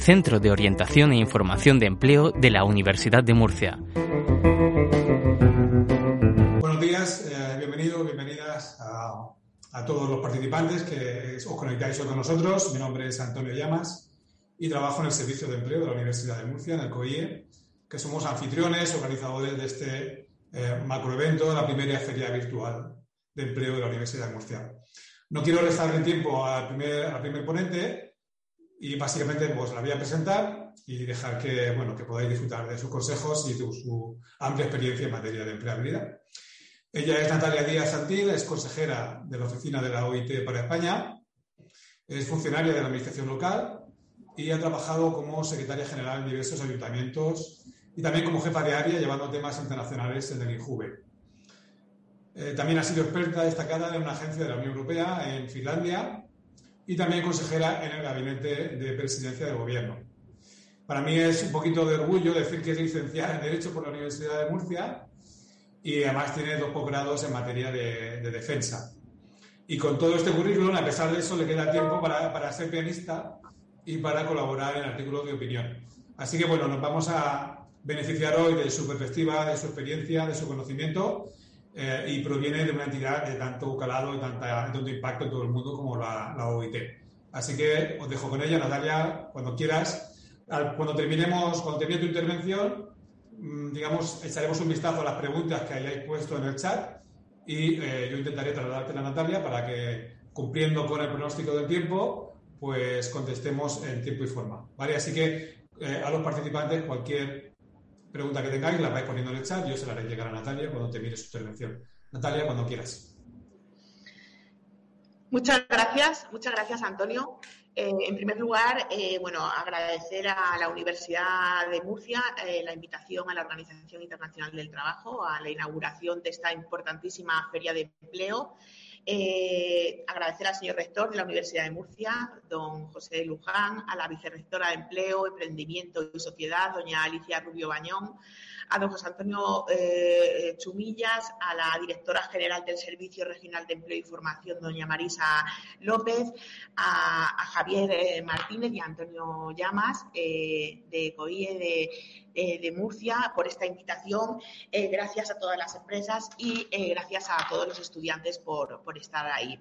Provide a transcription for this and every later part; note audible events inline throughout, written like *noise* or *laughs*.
Centro de Orientación e Información de Empleo de la Universidad de Murcia. Buenos días, eh, bienvenidos, bienvenidas a, todos los participantes que os conectáis hoy con nosotros. Mi nombre es Antonio Llamas y trabajo en el Servicio de Empleo de la Universidad de Murcia, en el COIE, que somos anfitriones, organizadores de este eh, macroevento, la primera feria virtual de empleo de la Universidad de Murcia. No quiero restarle tiempo al primer ponente, y básicamente pues la voy a presentar y dejar que, bueno, que podáis disfrutar de sus consejos y de su amplia experiencia en materia de empleabilidad. Ella es Natalia Díaz Santil, es consejera de la oficina de la OIT para España, es funcionaria de la administración local y ha trabajado como secretaria general en diversos ayuntamientos y también como jefa de área llevando temas internacionales en el INJUVE. Eh, también ha sido experta destacada en una agencia de la Unión Europea en Finlandia y también consejera en el gabinete de presidencia del gobierno. Para mí es un poquito de orgullo decir que es licenciada en Derecho por la Universidad de Murcia y además tiene dos posgrados en materia de, defensa. Y con todo este currículum, a pesar de eso, le queda tiempo para, para ser pianista y para colaborar en artículos de opinión. Así que bueno, nos vamos a beneficiar hoy de su perspectiva, de su experiencia, de su conocimiento eh, y proviene de una entidad de tanto calado y tanta, tanto impacto en todo el mundo como la, la, OIT. Así que os dejo con ella, Natalia, cuando quieras. cuando terminemos, cuando termine tu intervención, mm, digamos, echaremos un vistazo a las preguntas que hayáis puesto en el chat y eh, yo intentaré trasladarte a Natalia para que, cumpliendo con el pronóstico del tiempo, pues contestemos en tiempo y forma. ¿Vale? Así que eh, a los participantes, cualquier pregunta que tengáis, la vais poniendo en el chat, yo se la haré llegar a Natalia cuando termine su intervención. Natalia, cuando quieras. Muchas gracias, muchas gracias Antonio. Eh, en primer lugar, eh, bueno, agradecer a la Universidad de Murcia eh, la invitación a la Organización Internacional del Trabajo a la inauguración de esta importantísima feria de empleo eh, agradecer al señor rector de la Universidad de Murcia, don José Luján, a la vicerrectora de Empleo, Emprendimiento y Sociedad, doña Alicia Rubio Bañón, a don José Antonio eh, Chumillas, a la directora general del Servicio Regional de Empleo y Formación, doña Marisa López, a, Javier eh, Martínez y a Antonio Llamas de COIE de eh, Murcia por esta invitación. Eh, gracias a todas las empresas y eh, gracias a todos los estudiantes por, estar ahí.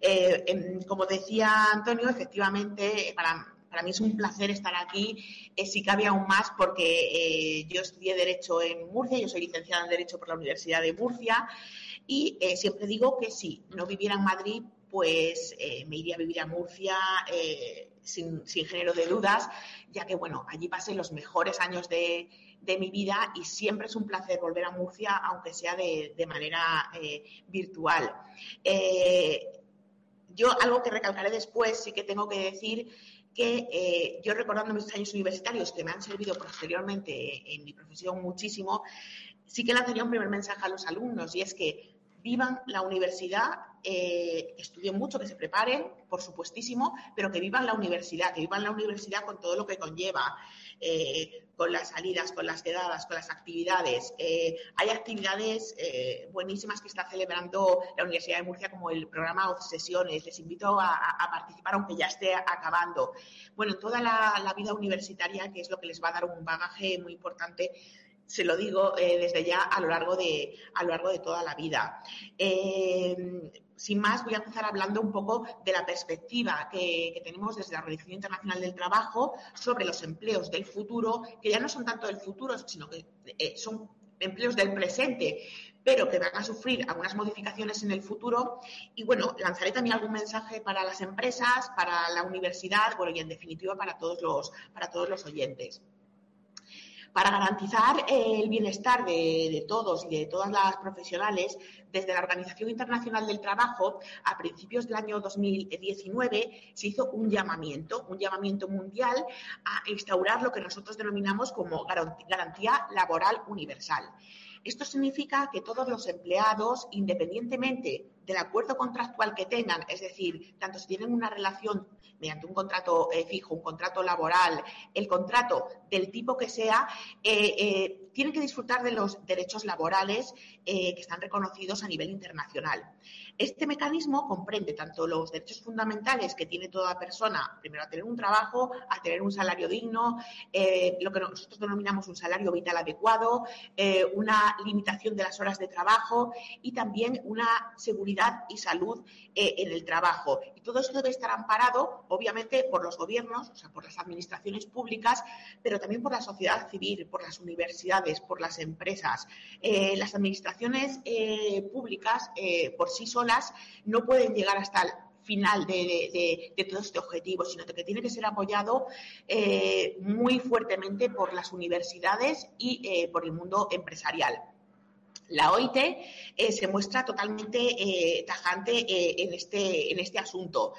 Em, como decía Antonio, efectivamente, para, para mí es un placer estar aquí, si cabe aún más porque yo estudié Derecho en Murcia, yo soy licenciada en Derecho por la Universidad de Murcia y siempre digo que si no viviera en Madrid, pues me iría a vivir a Murcia sin, género de dudas, ya que, bueno, allí pasé los mejores años de, mi vida y siempre es un placer volver a Murcia, aunque sea de, manera eh, virtual. Eh, yo algo que recalcaré después, sí que tengo que decir que eh, yo recordando mis años universitarios que me han servido posteriormente en mi profesión muchísimo, sí que lanzaría un primer mensaje a los alumnos y es que vivan la universidad, eh, estudien mucho, que se preparen, por supuestísimo, pero que vivan la universidad, que vivan la universidad con todo lo que conlleva, eh, con las salidas, con las quedadas, con las actividades. Eh, hay actividades buenísimas que está celebrando la Universidad de Murcia, como el programa Obsesiones. Les invito a, participar, aunque ya esté acabando. Bueno, toda la vida universitaria, que es lo que les va a dar un bagaje muy importante se lo digo eh, desde ya a lo largo de, a lo largo de toda la vida. Sin más, voy a empezar hablando un poco de la perspectiva que, tenemos desde la Organización Internacional del Trabajo sobre los empleos del futuro, que ya no son tanto del futuro, sino que eh, son empleos del presente, pero que van a sufrir algunas modificaciones en el futuro. Y bueno, lanzaré también algún mensaje para las empresas, para la universidad, bueno, y en definitiva para todos los, para todos los oyentes. Para garantizar el bienestar de, todos y de todas las profesionales, desde la Organización Internacional del Trabajo, a principios del año 2019, se hizo un llamamiento, un llamamiento mundial a instaurar lo que nosotros denominamos como garantía laboral universal. Esto significa que todos los empleados, independientemente del acuerdo contractual que tengan, es decir, tanto si tienen una relación mediante un contrato eh, fijo, un contrato laboral, el contrato del tipo que sea, eh, eh, tienen que disfrutar de los derechos laborales que están reconocidos a nivel internacional. Este mecanismo comprende tanto los derechos fundamentales que tiene toda persona, primero a tener un trabajo, a tener un salario digno, lo que nosotros denominamos un salario vital adecuado, una limitación de las horas de trabajo y también una seguridad y salud en el trabajo. Y todo esto debe estar amparado obviamente por los gobiernos, o sea, por las administraciones públicas, pero también por la sociedad civil, por las universidades, por las empresas. Eh, las administraciones eh, públicas eh, por sí solas no pueden llegar hasta el final de, todo este objetivo, sino que tiene que ser apoyado muy fuertemente por las universidades y por el mundo empresarial. La OIT se muestra totalmente tajante en, este, en este asunto.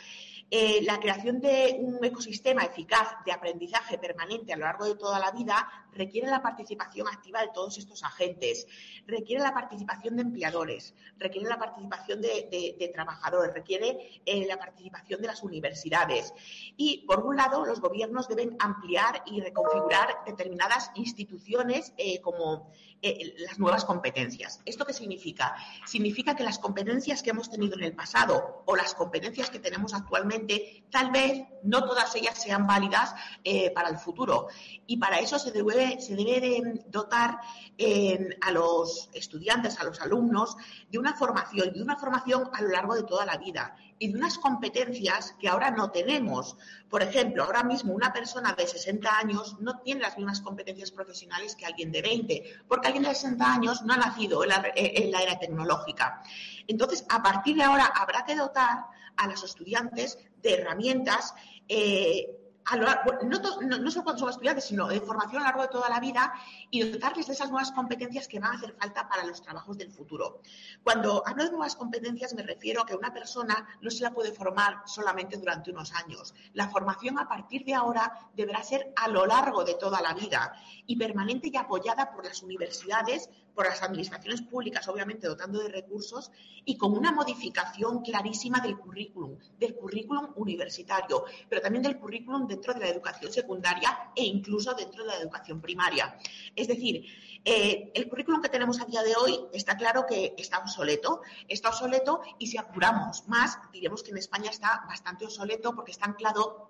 Eh, la creación de un ecosistema eficaz de aprendizaje permanente a lo largo de toda la vida requiere la participación activa de todos estos agentes, requiere la participación de empleadores, requiere la participación de, trabajadores, requiere eh, la participación de las universidades. Y, por un lado, los gobiernos deben ampliar y reconfigurar determinadas instituciones eh, como las nuevas competencias. ¿Esto qué significa? Significa que las competencias que hemos tenido en el pasado o las competencias que tenemos actualmente tal vez no todas ellas sean válidas eh, para el futuro. Y para eso se debe, se debe dotar eh, a los estudiantes, a los alumnos, de una formación, de una formación a lo largo de toda la vida y de unas competencias que ahora no tenemos. Por ejemplo, ahora mismo una persona de 60 años no tiene las mismas competencias profesionales que alguien de 20, porque alguien de 60 años no ha nacido en la, era tecnológica. Entonces, a partir de ahora habrá que dotar a los estudiantes de herramientas eh, no, solo cuando son estudiantes, sino de formación a lo largo de toda la vida y dotarles de esas nuevas competencias que van a hacer falta para los trabajos del futuro. Cuando hablo de nuevas competencias me refiero a que una persona no se la puede formar solamente durante unos años. La formación a partir de ahora deberá ser a lo largo de toda la vida y permanente y apoyada por las universidades, por las administraciones públicas, obviamente dotando de recursos, y con una modificación clarísima del currículum, del currículum universitario, pero también del currículum dentro de la educación secundaria e incluso dentro de la educación primaria. Es decir, eh, el currículum que tenemos a día de hoy está claro que está obsoleto, está obsoleto y si apuramos más, diremos que en España está bastante obsoleto porque está anclado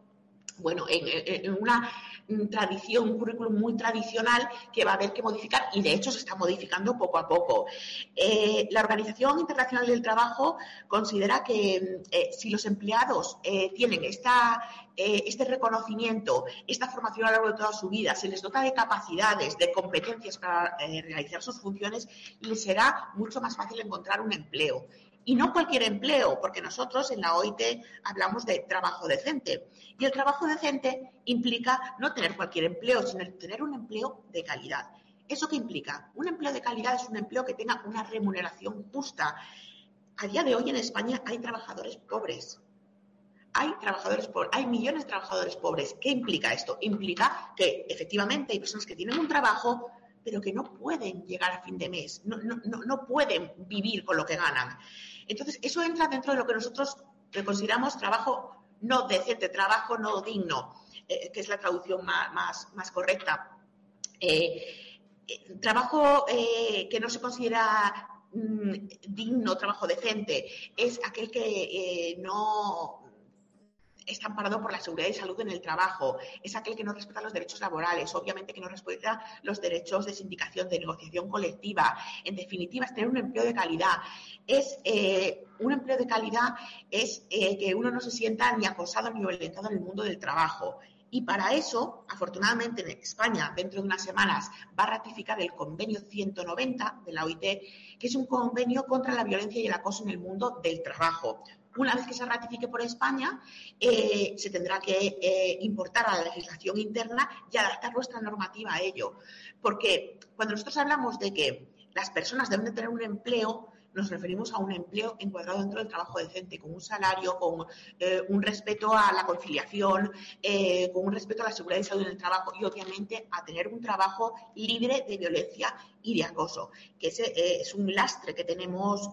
bueno, en, una tradición, un currículum muy tradicional que va a haber que modificar y de hecho se está modificando poco a poco. Eh, la Organización Internacional del Trabajo considera que eh, si los empleados eh, tienen esta, este reconocimiento, esta formación a lo largo de toda su vida, se les dota de capacidades, de competencias para realizar sus funciones, les será mucho más fácil encontrar un empleo. Y no cualquier empleo, porque nosotros en la OIT hablamos de trabajo decente. Y el trabajo decente implica no tener cualquier empleo, sino tener un empleo de calidad. ¿Eso qué implica? Un empleo de calidad es un empleo que tenga una remuneración justa. A día de hoy en España hay trabajadores pobres. Hay trabajadores pobres, hay millones de trabajadores pobres. ¿Qué implica esto? Implica que efectivamente hay personas que tienen un trabajo, pero que no pueden llegar a fin de mes, no, no pueden vivir con lo que ganan. Entonces, eso entra dentro de lo que nosotros consideramos trabajo no decente, trabajo no digno, eh, que es la traducción más, correcta. Eh, eh, trabajo que no se considera mm, digno, trabajo decente, es aquel que no está amparado por la seguridad y salud en el trabajo, es aquel que no respeta los derechos laborales, obviamente que no respeta los derechos de sindicación, de negociación colectiva. En definitiva, es tener un empleo de calidad. Es eh, un empleo de calidad es eh, que uno no se sienta ni acosado ni violentado en el mundo del trabajo. Y para eso, afortunadamente, en España, dentro de unas semanas, va a ratificar el convenio 190 de la OIT, que es un convenio contra la violencia y el acoso en el mundo del trabajo. Una vez que se ratifique por España, eh, se tendrá que eh, importar a la legislación interna y adaptar nuestra normativa a ello. Porque cuando nosotros hablamos de que las personas deben de tener un empleo, nos referimos a un empleo encuadrado dentro del trabajo decente, con un salario, con eh, un respeto a la conciliación, con un respeto a la seguridad y salud en el trabajo y obviamente a tener un trabajo libre de violencia y de acoso, que ese es un lastre que tenemos.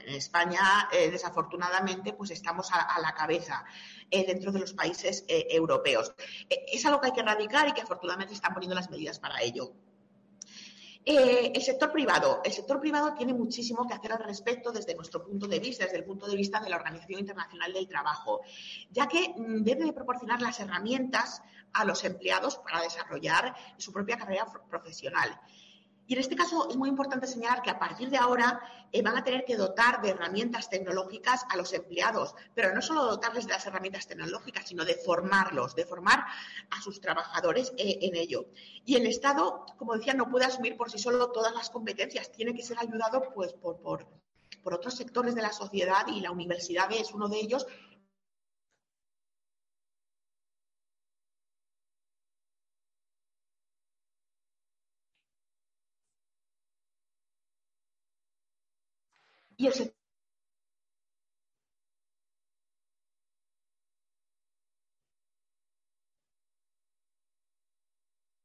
En España, desafortunadamente, pues estamos a, la cabeza dentro de los países europeos. es algo que hay que erradicar y que afortunadamente están poniendo las medidas para ello. Eh, el sector privado. El sector privado tiene muchísimo que hacer al respecto desde nuestro punto de vista, desde el punto de vista de la Organización Internacional del Trabajo, ya que mm, debe proporcionar las herramientas a los empleados para desarrollar su propia carrera profesional. Y en este caso es muy importante señalar que a partir de ahora eh, van a tener que dotar de herramientas tecnológicas a los empleados, pero no solo dotarles de las herramientas tecnológicas, sino de formarlos, de formar a sus trabajadores eh, en ello. Y el Estado, como decía, no puede asumir por sí solo todas las competencias, tiene que ser ayudado pues, por, por, por otros sectores de la sociedad y la universidad es uno de ellos y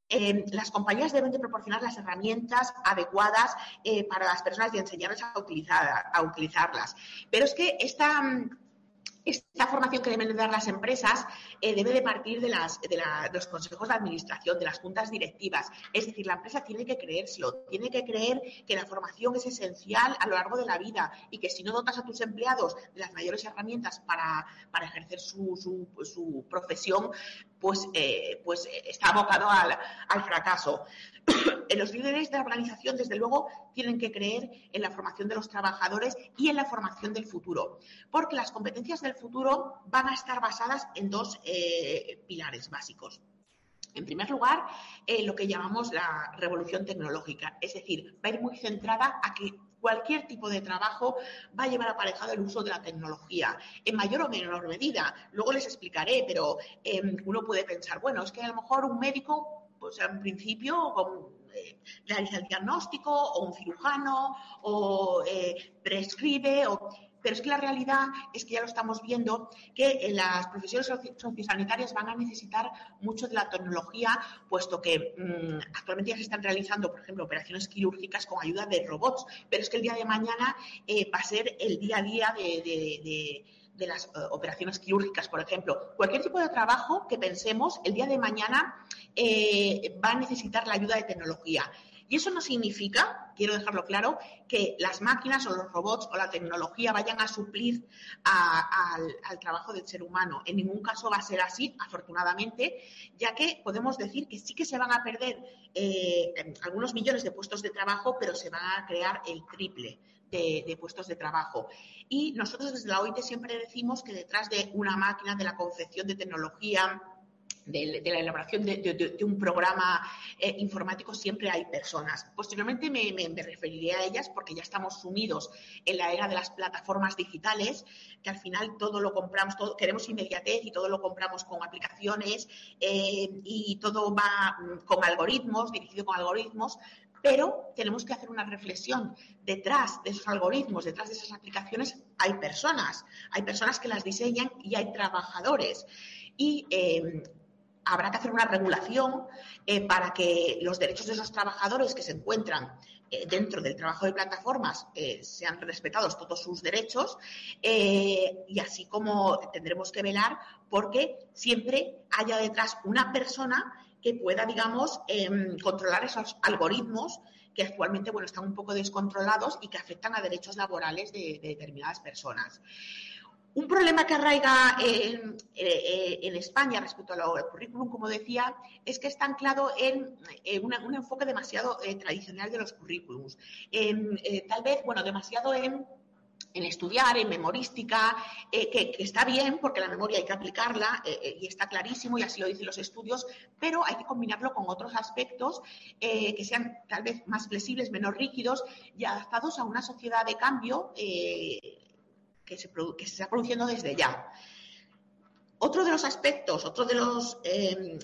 eh, las compañías deben de proporcionar las herramientas adecuadas eh, para las personas y enseñarles a, utilizar, a utilizarlas. Pero es que esta, esta formación que deben dar las empresas eh, debe de partir de, los consejos de administración, de las juntas directivas. Es decir, la empresa tiene que creérselo, tiene que creer que la formación es esencial a lo largo de la vida y que si no dotas a tus empleados de las mayores herramientas para, ejercer su, profesión, pues, eh, pues eh, está abocado al fracaso. *clears throat* los líderes de la organización, desde luego, tienen que creer en la formación de los trabajadores y en la formación del futuro, porque las competencias del futuro van a estar basadas en dos eh, pilares básicos. En primer lugar, eh, lo que llamamos la revolución tecnológica, es decir, va a ir muy centrada a que cualquier tipo de trabajo va a llevar aparejado el uso de la tgnología, en mayor o menor medida. Luego les explicaré, pero em, uno puede pensar, bueno, es que a lo mejor un médico pues en principio eh, realiza el diagnóstico o un cirujano o eh, prescribe pero es que la realidad es que ya lo estamos viendo que en las profesiones sociosanitarias van a necesitar mucho de la tecnología, puesto que mm, actualmente ya se están realizando, por ejemplo, operaciones quirúrgicas con ayuda de robots, pero es que el día de mañana eh, va a ser el día a día de las eh, operaciones quirúrgicas, por ejemplo, cualquier tipo de trabajo que pensemos el día de mañana eh, va a necesitar la ayuda de tecnología. Y eso no significa, quiero dejarlo claro, que las máquinas o los robots o la tecnología vayan a suplir al, trabajo del ser humano. En ningún caso va a ser así, afortunadamente, ya que podemos decir que sí que se van a perder eh, algunos millones de puestos de trabajo, pero se van a crear el triple de, puestos de trabajo. Y nosotros desde la OIT siempre decimos que detrás de una máquina, de la concepción de tecnología, de, la elaboración de, un programa eh, informático siempre hay personas. Posteriormente me, referiré a ellas porque ya estamos sumidos en la era de las plataformas digitales, que al final todo lo compramos, todo, queremos inmediatez y todo lo compramos con aplicaciones eh, y todo va mm, con algoritmos, dirigido con algoritmos, pero tenemos que hacer una reflexión. Detrás de esos algoritmos, detrás de esas aplicaciones, hay personas. Hay personas que las diseñan y hay trabajadores. Y eh, habrá que hacer una regulación eh, para que los derechos de esos trabajadores que se encuentran eh, dentro del trabajo de plataformas sean respetados todos sus derechos y así como tendremos que velar porque siempre haya detrás una persona que pueda, digamos, em, controlar esos algoritmos que actualmente bueno, están un poco descontrolados y que afectan a derechos laborales de, determinadas personas. Un problema que arraiga en, eh, España respecto al currículum, como decía, es que está anclado en, un enfoque demasiado eh, tradicional de los currículums. Eh, tal vez, bueno, demasiado en en estudiar, en memorística, eh, que, está bien porque la memoria hay que aplicarla eh, eh, y está clarísimo y así lo dicen los estudios, pero hay que combinarlo con otros aspectos que sean tal vez más flexibles, menos rígidos y adaptados a una sociedad de cambio que se, está produciendo desde ya. Otro de los aspectos, otro de los em,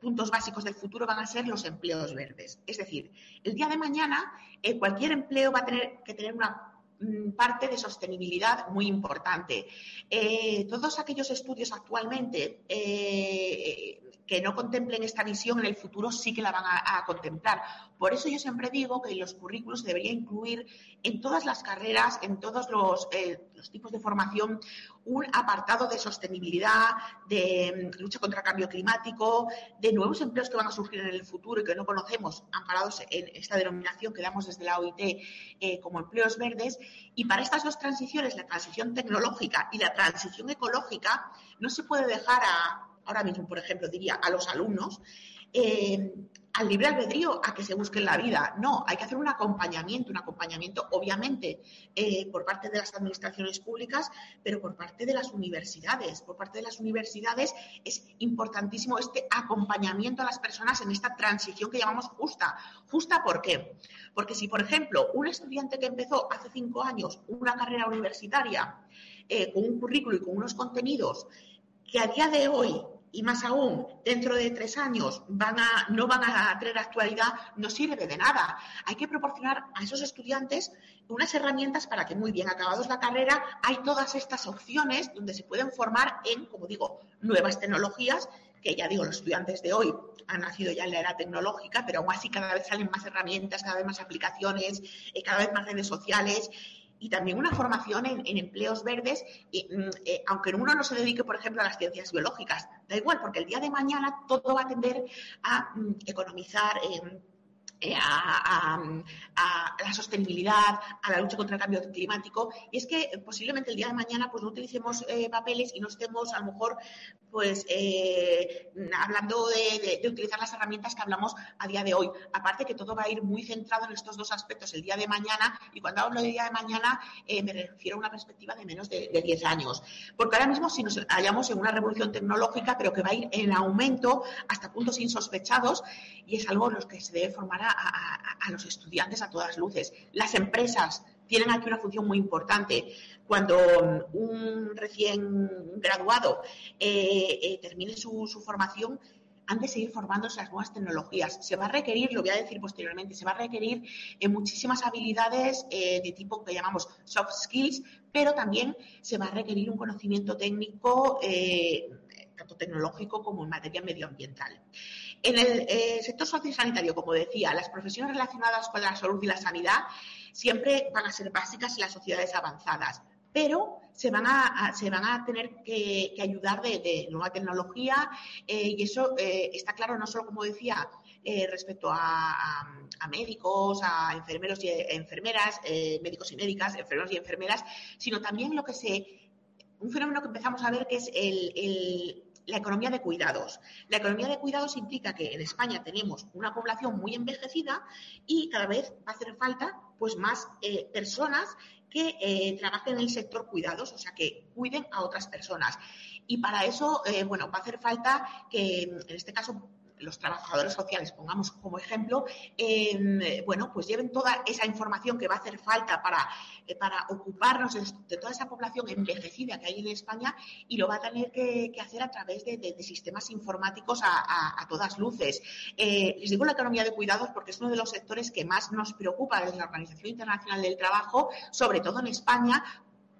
puntos básicos del futuro van a ser los empleos verdes. Es decir, el día de mañana cualquier empleo va a tener que tener una Mm, parte de sostenibilidad muy importante. Eh, todos aquellos estudios actualmente eh, que no contemplen esta visión en el futuro sí que la van a, contemplar. Por eso yo siempre digo que los currículos debería incluir en todas las carreras, en todos los, eh, tipos de formación, un apartado de sostenibilidad, de mm, lucha contra el cambio climático, de nuevos empleos que van a surgir en el futuro y que no conocemos, amparados en esta denominación que damos desde la OIT eh, como empleos verdes. Y para estas dos transiciones, la transición tecnológica y la transición ecológica, no se puede dejar a, ahora mismo, por ejemplo, diría a los alumnos, eh, al libre albedrío a que se busquen la vida. No, hay que hacer un acompañamiento, un acompañamiento obviamente eh, por parte de las administraciones públicas, pero por parte de las universidades. Por parte de las universidades es importantísimo este acompañamiento a las personas en esta transición que llamamos justa. ¿Justa por qué? Porque si, por ejemplo, un estudiante que empezó hace cinco años una carrera universitaria eh, con un currículo y con unos contenidos que a día de hoy y más aún dentro de tres años van a, no van a tener actualidad, no sirve de nada. Hay que proporcionar a esos estudiantes unas herramientas para que muy bien acabados la carrera hay todas estas opciones donde se pueden formar en, como digo, nuevas tecnologías que ya digo, los estudiantes de hoy han nacido ya en la era tecnológica, pero aún así cada vez salen más herramientas, cada vez más aplicaciones, eh, cada vez más redes sociales y también una formación en, empleos verdes, y, mm, eh, aunque uno no se dedique, por ejemplo, a las ciencias biológicas. Da igual, porque el día de mañana todo va a tender a mm, economizar. Eh, a, la sostenibilidad, a la lucha contra el cambio climático. Y es que posiblemente el día de mañana pues no utilicemos eh, papeles y no estemos a lo mejor pues eh, hablando de, utilizar las herramientas que hablamos a día de hoy. Aparte que todo va a ir muy centrado en estos dos aspectos el día de mañana y cuando hablo de día de mañana me refiero a una perspectiva de menos de, de 10 años. Porque ahora mismo si nos hallamos en una revolución tecnológica pero que va a ir en aumento hasta puntos insospechados y es algo en los que se debe formar a, los estudiantes a todas luces. Las empresas tienen aquí una función muy importante. Cuando un recién graduado eh, eh, termine su, formación, han de seguir formándose las nuevas tecnologías. Se va a requerir, lo voy a decir posteriormente, se va a requerir en muchísimas habilidades eh, de tipo que llamamos soft skills, pero también se va a requerir un conocimiento técnico, tanto tecnológico como en materia medioambiental. En el eh, sector sociosanitario, como decía, las profesiones relacionadas con la salud y la sanidad siempre van a ser básicas en las sociedades avanzadas, pero se van a, se van a tener que, ayudar de, nueva tecnología eh, y eso eh, está claro no solo, como decía, respecto a, médicos, a enfermeros y enfermeras, médicos y médicas, enfermeros y enfermeras, sino también lo que se un fenómeno que empezamos a ver que es el la economía de cuidados. La economía de cuidados implica que en España tenemos una población muy envejecida y cada vez va a hacer falta pues más eh, personas que eh, trabajen en el sector cuidados, o sea, que cuiden a otras personas. Y para eso, eh, bueno, va a hacer falta que, en este caso, los trabajadores sociales, pongamos como ejemplo, em, bueno, pues lleven toda esa información que va a hacer falta para, eh, para ocuparnos de, toda esa población envejecida que hay en España y lo va a tener que, hacer a través de, sistemas informáticos a, todas luces. Eh, les digo la economía de cuidados porque es uno de los sectores que más nos preocupa desde la Organización Internacional del Trabajo, sobre todo en España,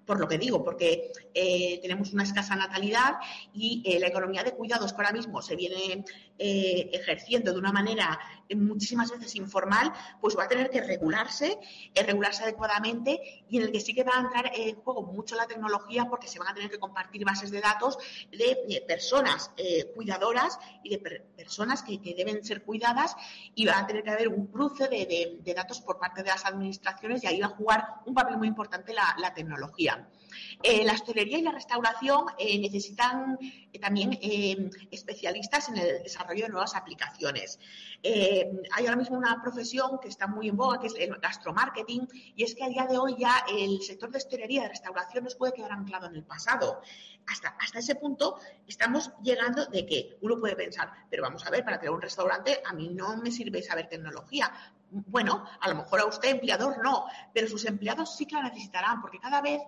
por lo que digo, porque eh, tenemos una escasa natalidad y la economía de cuidados que ahora mismo se viene eh, ejerciendo de una manera muchísimas veces informal, pues va a tener que regularse, eh, regularse adecuadamente y en el que sí que va a entrar en juego mucho la tecnología porque se van a tener que compartir bases de datos de, personas eh, cuidadoras y de personas que, deben ser cuidadas y va a tener que haber un cruce de, datos por parte de las administraciones y ahí va a jugar un papel muy importante la, la tecnología. Eh, la hostelería y la restauración eh, necesitan eh, también especialistas en el desarrollo de nuevas aplicaciones. hay ahora mismo una profesión que está muy en boga, que es el gastromarketing, y es que a día de hoy ya el sector de hostelería y de restauración nos puede quedar anclado en el pasado. Hasta, hasta ese punto estamos llegando de que uno puede pensar, pero vamos a ver, para tener un restaurante a mí no me sirve saber tecnología. Bueno, a lo mejor a usted, empleador, no, pero sus empleados sí que la necesitarán, porque cada vez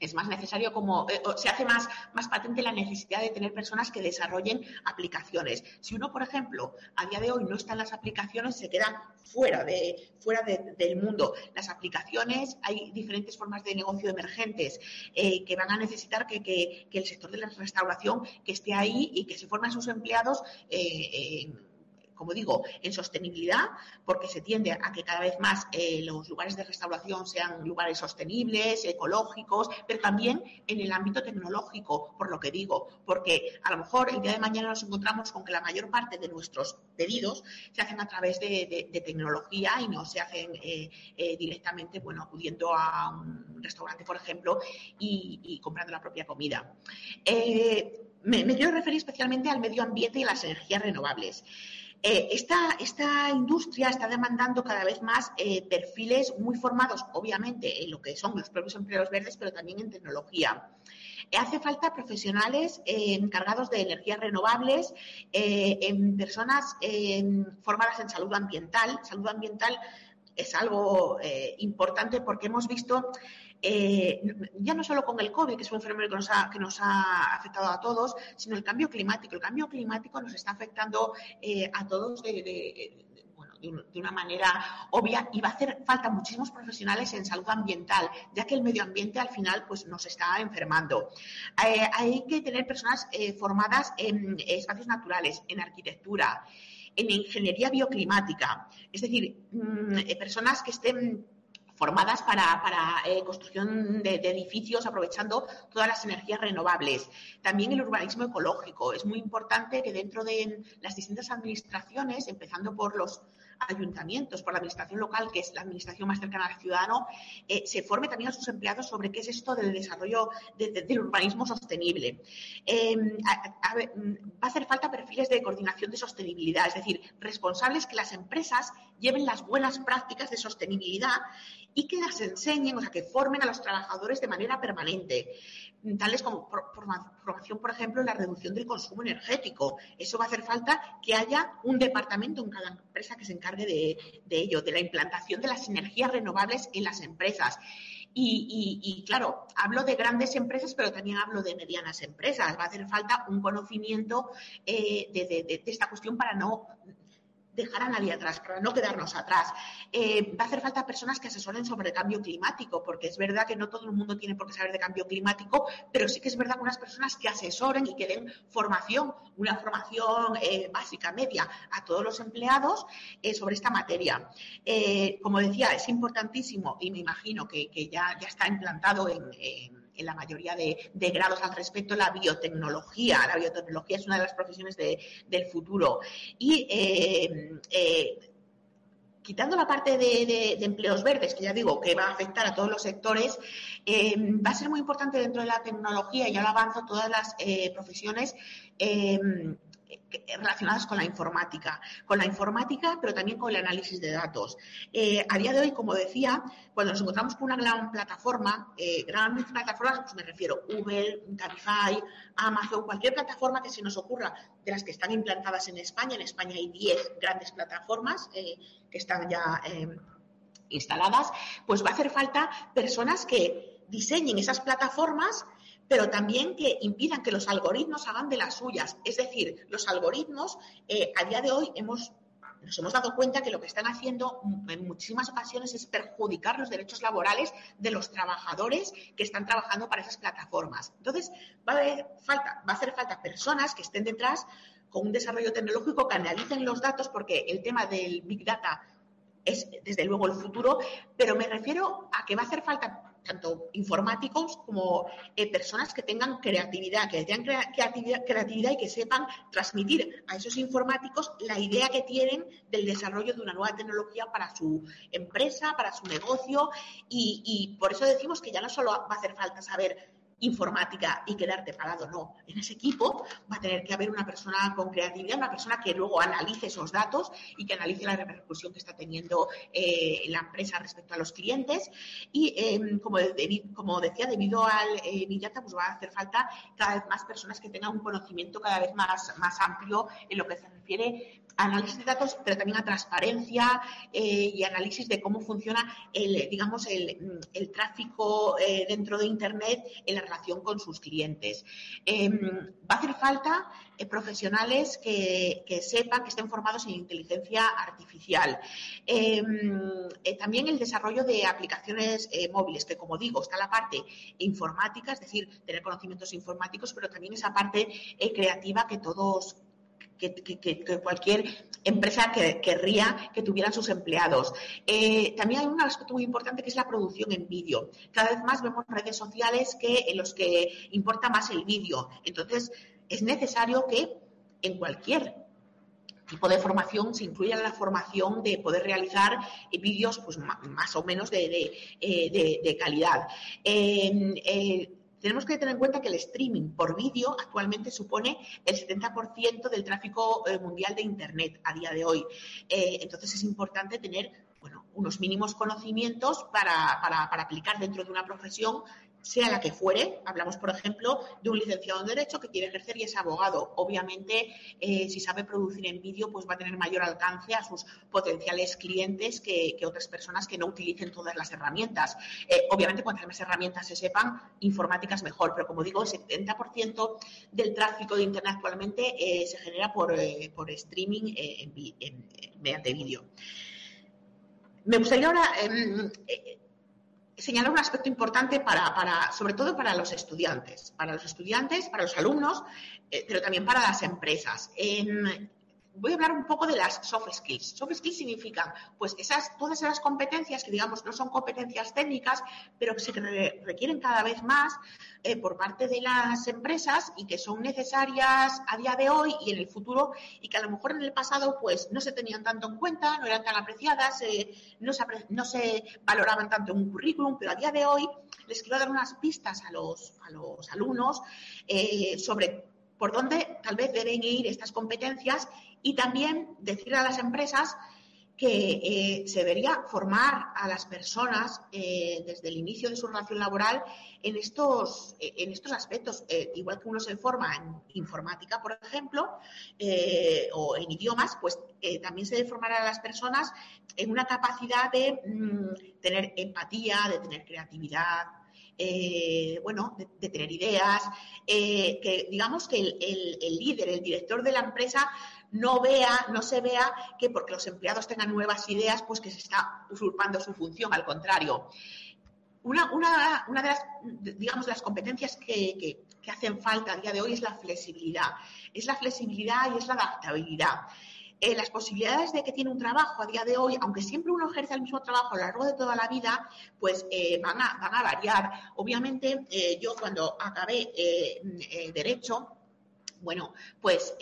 es más necesario como eh, se hace más, más patente la necesidad de tener personas que desarrollen aplicaciones. Si uno, por ejemplo, a día de hoy no está en las aplicaciones, se queda fuera de fuera del mundo. Las aplicaciones, hay diferentes formas de negocio emergentes eh, que van a necesitar que, que, el sector de la restauración que esté ahí y que se formen sus empleados eh, como digo, en sostenibilidad, porque se tiende a que cada vez más eh, los lugares de restauración sean lugares sostenibles, ecológicos, pero también en el ámbito tecnológico, por lo que digo, porque a lo mejor el día de mañana nos encontramos con que la mayor parte de nuestros pedidos se hacen a través de, tecnología y no se hacen eh, eh, directamente, bueno, acudiendo a un restaurante, por ejemplo, y, comprando la propia comida. me, me quiero referir especialmente al medio ambiente y a las energías renovables. Eh, esta, industria está demandando cada vez más eh, perfiles muy formados, obviamente, en lo que son los propios empleos verdes, pero también en tecnología. Eh, hace falta profesionales encargados de energías renovables, en personas formadas en salud ambiental. Salud ambiental es algo importante porque hemos visto eh, ya no solo con el COVID, que es un fenómeno que nos, ha, que nos ha afectado a todos, sino el cambio climático. El cambio climático nos está afectando eh, a todos de, una manera obvia y va a hacer falta muchísimos profesionales en salud ambiental, ya que el medio ambiente al final pues, nos está enfermando. Eh, hay que tener personas formadas en espacios naturales, en arquitectura, en ingeniería bioclimática, es decir, mm, personas que estén formadas para, para eh, construcción de, edificios aprovechando todas las energías renovables. También el urbanismo ecológico. Es muy importante que dentro de las distintas administraciones, empezando por los ayuntamientos, por la administración local, que es la administración más cercana al ciudadano, eh, se forme también a sus empleados sobre qué es esto del desarrollo del urbanismo sostenible. Em, va a hacer falta perfiles de coordinación de sostenibilidad, es decir, responsables que las empresas lleven las buenas prácticas de sostenibilidad y que las enseñen, o sea, que formen a los trabajadores de manera permanente, tales como formación, por ejemplo, en la reducción del consumo energético. Eso va a hacer falta que haya un departamento en cada empresa que se encargue de, ello, de la implantación de las energías renovables en las empresas. Y, claro, hablo de grandes empresas, pero también hablo de medianas empresas. Va a hacer falta un conocimiento eh, de, esta cuestión para no dejar a nadie atrás, para no quedarnos atrás. Eh, va a hacer falta personas que asesoren sobre el cambio climático, porque es verdad que no todo el mundo tiene por qué saber de cambio climático, pero sí que es verdad que unas personas que asesoren y que den formación, una formación eh, básica, media, a todos los empleados eh, sobre esta materia. como decía, es importantísimo y me imagino que, ya, ya está implantado en la mayoría de, grados al respecto la biotecnología. La biotecnología es una de las profesiones del futuro. Y eh, eh, quitando la parte de, empleos verdes, que ya digo que va a afectar a todos los sectores, eh, va a ser muy importante dentro de la tecnología, y ahora avanzo todas las profesiones relacionadas con la informática, con la informática, pero también con el análisis de datos. Eh, a día de hoy, como decía, cuando nos encontramos con una gran plataforma, eh, plataformas, pues me refiero Uber, Cabify, Amazon, cualquier plataforma que se nos ocurra de las que están implantadas en España. En España hay 10 grandes plataformas eh, que están ya instaladas, pues va a hacer falta personas que diseñen esas plataformas pero también que impidan que los algoritmos hagan de las suyas. Es decir, los algoritmos eh, a día de hoy hemos, nos hemos dado cuenta que lo que están haciendo en muchísimas ocasiones es perjudicar los derechos laborales de los trabajadores que están trabajando para esas plataformas. Entonces, va a, haber falta, va a hacer falta personas que estén detrás con un desarrollo tecnológico que analicen los datos, porque el tema del Big Data es desde luego el futuro, pero me refiero a que va a hacer falta tanto informáticos como eh, personas que tengan creatividad, que tengan creatividad, y que sepan transmitir a esos informáticos la idea que tienen del desarrollo de una nueva tecnología para su empresa, para su negocio. Y por eso decimos que ya no solo va a hacer falta saber informática y quedarte parado. No, en ese equipo va a tener que haber una persona con creatividad, una persona que luego analice esos datos y que analice la repercusión que está teniendo eh, la empresa respecto a los clientes. Y em, como, como, decía, debido al eh, pues va a hacer falta cada vez más personas que tengan un conocimiento cada vez más, más amplio en lo que se refiere análisis de datos, pero también a transparencia eh, y análisis de cómo funciona el, digamos, el, tráfico eh, dentro de Internet en la relación con sus clientes. Em, va a hacer falta eh, profesionales que, sepan, que estén formados en inteligencia artificial. Em, también el desarrollo de aplicaciones móviles, que como digo, está la parte informática, es decir, tener conocimientos informáticos, pero también esa parte creativa que todos que, cualquier empresa que, querría que tuvieran sus empleados. Eh, también hay un aspecto muy importante que es la producción en vídeo. Cada vez más vemos redes sociales que, en los que importa más el vídeo. Entonces, es necesario que en cualquier tipo de formación se incluya la formación de poder realizar vídeos pues, más o menos de, de, eh, calidad. Eh, tenemos que tener en cuenta que el streaming por vídeo actualmente supone el 70% del tráfico eh, mundial de Internet a día de hoy. Eh, entonces es importante tener bueno, unos mínimos conocimientos para, para, para aplicar dentro de una profesión sea la que fuere. Hablamos, por ejemplo, de un licenciado en Derecho que quiere ejercer y es abogado. Obviamente, eh, si sabe producir en vídeo, pues va a tener mayor alcance a sus potenciales clientes que, otras personas que no utilicen todas las herramientas. Eh, obviamente, cuantas más herramientas se sepan, informática es mejor, pero como digo, el 70% del tráfico de Internet actualmente eh, se genera por, streaming mediante vídeo. Me gustaría ahora em, señalar un aspecto importante para, sobre todo para los estudiantes, para los estudiantes, para los alumnos, eh, pero también para las empresas voy a hablar un poco de las soft skills. Soft skills significan, pues, todas esas competencias que, digamos, no son competencias técnicas, pero que se requieren cada vez más eh, por parte de las empresas y que son necesarias a día de hoy y en el futuro y que a lo mejor en el pasado, pues, no se tenían tanto en cuenta, no eran tan apreciadas, eh, no, se, valoraban tanto en un currículum, pero a día de hoy les quiero dar unas pistas a los, a los alumnos eh, sobre por dónde tal vez deben ir estas competencias y también decir a las empresas que eh, se debería formar a las personas eh, desde el inicio de su relación laboral en estos, eh, en estos aspectos. igual que uno se forma en informática, por ejemplo, o en idiomas, pues también se debe formar a las personas en una capacidad de mm, tener empatía, de tener creatividad, eh, bueno, de, tener ideas, eh, que digamos que el, líder, el director de la empresa no vea, no se vea que porque los empleados tengan nuevas ideas, pues que se está usurpando su función, al contrario. Una, de las, digamos, las competencias que, que hacen falta a día de hoy es la flexibilidad. Es la flexibilidad y es la adaptabilidad. Eh, las posibilidades de que tiene un trabajo a día de hoy, aunque siempre uno ejerce el mismo trabajo a lo largo de toda la vida, pues eh, van, a, van a variar. Obviamente, eh, yo cuando acabé Derecho, bueno, pues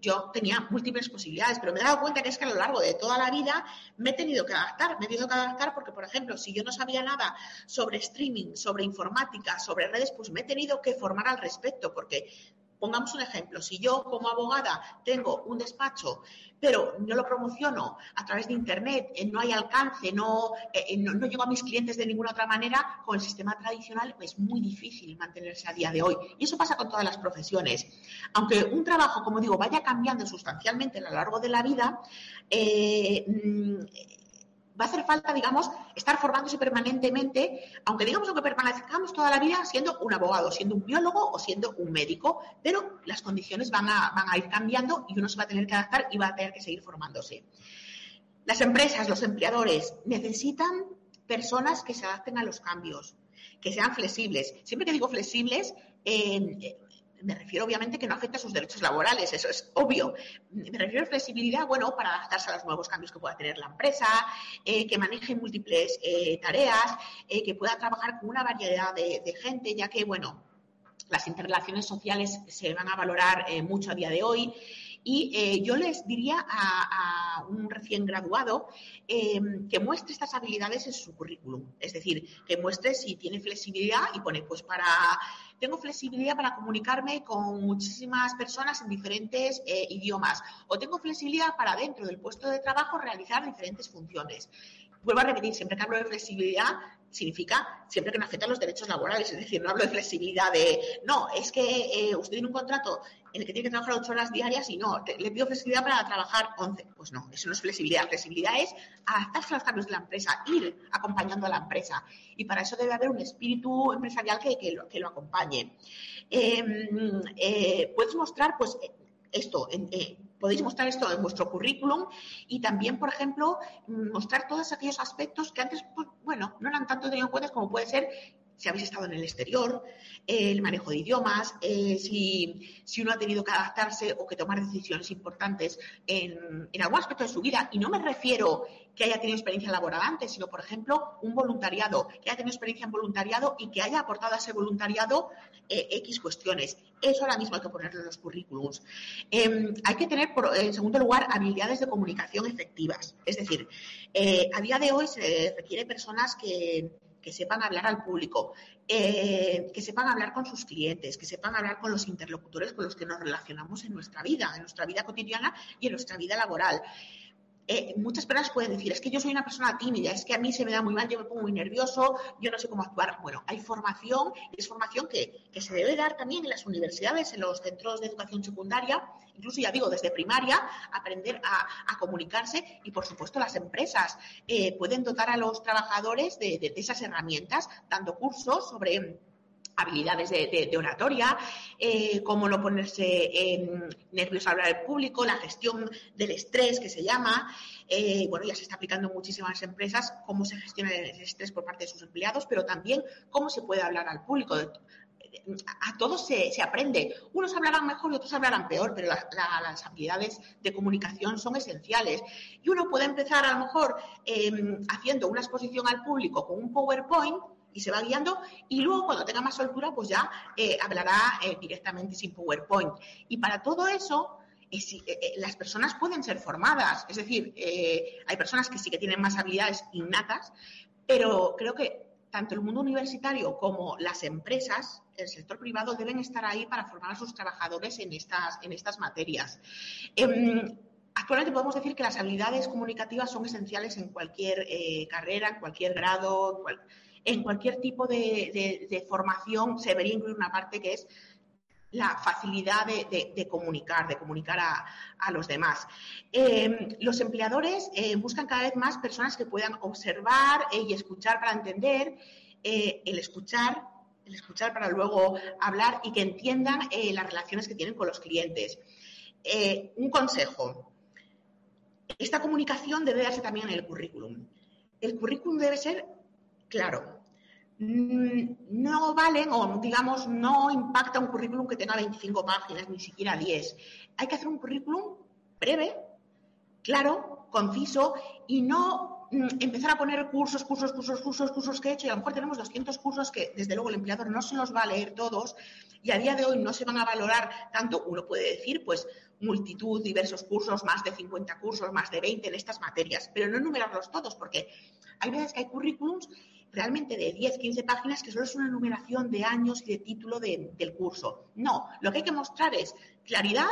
yo tenía múltiples posibilidades, pero me he dado cuenta que es que a lo largo de toda la vida me he tenido que adaptar, me he tenido que adaptar porque, por ejemplo, si yo no sabía nada sobre streaming, sobre informática, sobre redes, pues me he tenido que formar al respecto, porque Pongamos un ejemplo, si yo como abogada tengo un despacho, pero no lo promociono a través de Internet, eh, no hay alcance, no, eh, no, llego a mis clientes de ninguna otra manera, con el sistema tradicional es muy difícil mantenerse a día de hoy. Y eso pasa con todas las profesiones. Aunque un trabajo, como digo, vaya cambiando sustancialmente a lo largo de la vida, eh, mm, va a hacer falta, digamos, estar formándose permanentemente, aunque digamos que permanezcamos toda la vida siendo un abogado, siendo un biólogo o siendo un médico, pero las condiciones van a, ir cambiando y uno se va a tener que adaptar y va a tener que seguir formándose. Las empresas, los empleadores, necesitan personas que se adapten a los cambios, que sean flexibles. Siempre que digo flexibles, eh, me refiero obviamente que no afecta a sus derechos laborales, eso es obvio. Me refiero a flexibilidad, bueno, para adaptarse a los nuevos cambios que pueda tener la empresa, eh, que maneje múltiples eh, tareas, eh, que pueda trabajar con una variedad de, gente, ya que, bueno, las interrelaciones sociales se van a valorar mucho a día de hoy. Y eh, yo les diría a, un recién graduado em, que muestre estas habilidades en su currículum. Es decir, que muestre si tiene flexibilidad y pone, pues para, tengo flexibilidad para comunicarme con muchísimas personas en diferentes eh, idiomas. O tengo flexibilidad para dentro del puesto de trabajo realizar diferentes funciones. Vuelvo a repetir, siempre que hablo de flexibilidad, significa siempre que no afecta los derechos laborales. Es decir, no hablo de flexibilidad de, no, es que eh, usted tiene un contrato en el que tiene que trabajar ocho horas diarias y no, le pido flexibilidad para trabajar once. Pues no, eso no es flexibilidad. Flexibilidad es adaptarse a los cambios de la empresa, ir acompañando a la empresa. Y para eso debe haber un espíritu empresarial que, lo, que lo, acompañe. Em, eh, puedes mostrar, pues, esto, eh, podéis mostrar esto en vuestro currículum y también, por ejemplo, mostrar todos aquellos aspectos que antes, pues, bueno, no eran tanto tenido en cuenta como puede ser si habéis estado en el exterior, el manejo de idiomas, eh, si, si, uno ha tenido que adaptarse o que tomar decisiones importantes en, en, algún aspecto de su vida. Y no me refiero que haya tenido experiencia laboral antes, sino, por ejemplo, un voluntariado, que haya tenido experiencia en voluntariado y que haya aportado a ese voluntariado eh, X cuestiones. Eso ahora mismo hay que ponerlo en los currículums. Em, hay que tener, en segundo lugar, habilidades de comunicación efectivas. Es decir, eh, a día de hoy se requiere personas que que sepan hablar al público, eh, que sepan hablar con sus clientes, que sepan hablar con los interlocutores con los que nos relacionamos en nuestra vida, en nuestra vida cotidiana y en nuestra vida laboral. Eh, muchas personas pueden decir, es que yo soy una persona tímida, es que a mí se me da muy mal, yo me pongo muy nervioso, yo no sé cómo actuar. Bueno, hay formación, y es formación que, se debe dar también en las universidades, en los centros de educación secundaria, incluso ya digo, desde primaria, aprender a, comunicarse y, por supuesto, las empresas eh, pueden dotar a los trabajadores de esas herramientas, dando cursos sobre habilidades de, oratoria, eh, cómo no ponerse nervioso al hablar al público, la gestión del estrés que se llama. Eh, bueno, ya se está aplicando en muchísimas empresas cómo se gestiona el estrés por parte de sus empleados, pero también cómo se puede hablar al público. A todos se, aprende. Unos hablarán mejor y otros hablarán peor, pero las habilidades de comunicación son esenciales. Y uno puede empezar a lo mejor em, haciendo una exposición al público con un PowerPoint y se va guiando y luego cuando tenga más soltura pues ya eh, hablará eh, directamente sin PowerPoint. Y para todo eso eh, las personas pueden ser formadas, es decir, hay personas que sí que tienen más habilidades innatas, pero creo que tanto el mundo universitario como las empresas, el sector privado, deben estar ahí para formar a sus trabajadores en estas, en estas materias. Em, actualmente podemos decir que las habilidades comunicativas son esenciales en cualquier carrera, en cualquier grado, en cualquier tipo de, formación se debería incluir una parte que es la facilidad de, comunicar, de comunicar a, los demás. Eh, los empleadores eh, buscan cada vez más personas que puedan observar eh, y escuchar para entender, el escuchar, el escuchar para luego hablar y que entiendan las relaciones que tienen con los clientes. un consejo. Esta comunicación debe darse también en el currículum. El currículum debe ser claro, mm, no valen o digamos no impacta un currículum que tenga 25 páginas, ni siquiera 10. Hay que hacer un currículum breve, claro, conciso y no mm, empezar a poner cursos, cursos, cursos, cursos, cursos que he hecho. Y a lo mejor tenemos 200 cursos que desde luego el empleador no se los va a leer todos y a día de hoy no se van a valorar tanto, uno puede decir, pues multitud, diversos cursos, más de 50 cursos, más de 20 en estas materias, pero no enumerarlos todos porque hay veces que hay currículums realmente de 10, 15 páginas que solo es una enumeración de años y de título del curso. No, lo que hay que mostrar es claridad,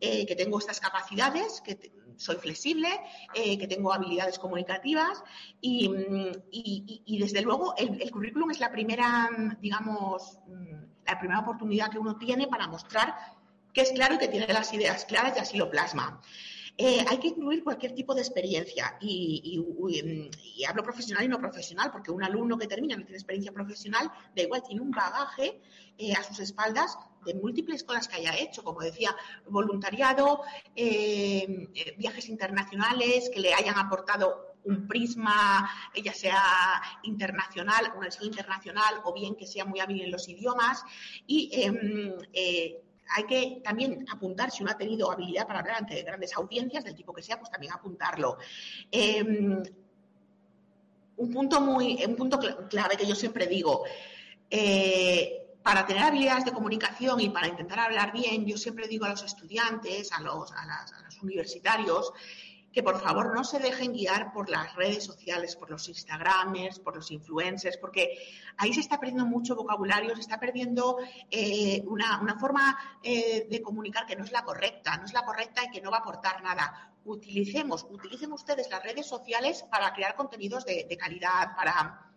eh, que tengo estas capacidades, que soy flexible, eh, que tengo habilidades comunicativas y, desde luego el, currículum es la primera, digamos, la primera oportunidad que uno tiene para mostrar que es claro y que tiene las ideas claras y así lo plasma. Eh, hay que incluir cualquier tipo de experiencia y, hablo profesional y no profesional, porque un alumno que termina no tiene experiencia profesional, da igual, tiene un bagaje eh, a sus espaldas de múltiples cosas que haya hecho, como decía, voluntariado, eh, viajes internacionales que le hayan aportado un prisma, ya sea internacional, una visión internacional, o bien que sea muy hábil en los idiomas, y em, hay que también apuntar, si uno ha tenido habilidad para hablar ante grandes audiencias, del tipo que sea, pues también apuntarlo. Em, un punto muy, un punto clave que yo siempre digo, eh, para tener habilidades de comunicación y para intentar hablar bien, yo siempre digo a los estudiantes, a los, a los universitarios, que por favor no se dejen guiar por las redes sociales, por los Instagramers, por los influencers, porque ahí se está perdiendo mucho vocabulario, se está perdiendo eh, una, forma eh, de comunicar que no es la correcta, no es la correcta y que no va a aportar nada. Utilicemos, utilicen ustedes las redes sociales para crear contenidos de, calidad, para,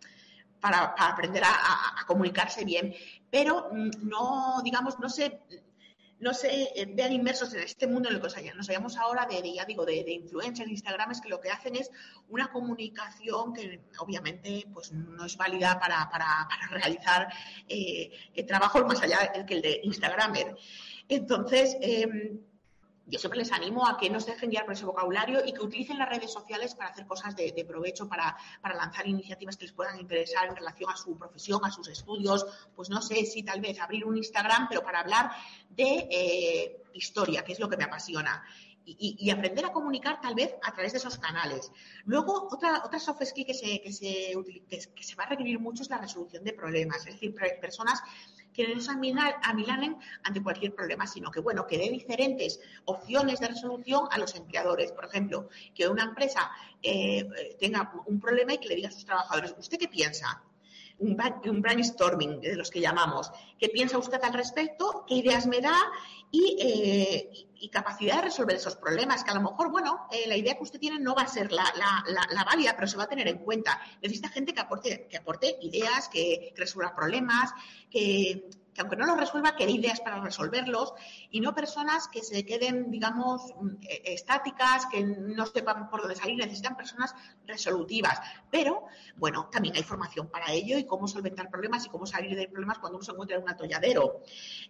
para, aprender a, a, comunicarse bien, pero mm, no, digamos, no se no se eh, vean inmersos en este mundo en el que nos hallamos ahora de, ya digo, de, de influencers, Instagrams, que lo que hacen es una comunicación que obviamente pues no es válida para, para, realizar eh, el trabajo más allá que el de Instagramer. Entonces, em, yo siempre les animo a que no se dejen guiar por ese vocabulario y que utilicen las redes sociales para hacer cosas de, provecho, para, lanzar iniciativas que les puedan interesar en relación a su profesión, a sus estudios. Pues no sé si tal vez abrir un Instagram, pero para hablar de eh, historia, que es lo que me apasiona. Y, aprender a comunicar tal vez a través de esos canales. Luego, otra, otra soft skill que se, que, se, que se va a requerir mucho es la resolución de problemas. Es decir, personas que no se amilanen ante cualquier problema, sino que, bueno, que dé diferentes opciones de resolución a los empleadores. Por ejemplo, que una empresa eh, tenga un problema y que le diga a sus trabajadores, ¿usted qué piensa? Un, brainstorming de los que llamamos. ¿Qué piensa usted al respecto? ¿Qué ideas me da? Y, eh, capacidad de resolver esos problemas, que a lo mejor, bueno, eh, la idea que usted tiene no va a ser la, válida, pero se va a tener en cuenta. Necesita gente que aporte, que aporte ideas, que resuelva problemas, que, aunque no los resuelva, que ideas para resolverlos y no personas que se queden, digamos, mm, e, estáticas, que no sepan por dónde salir, necesitan personas resolutivas. Pero, bueno, también hay formación para ello y cómo solventar problemas y cómo salir de problemas cuando uno se encuentra en un atolladero.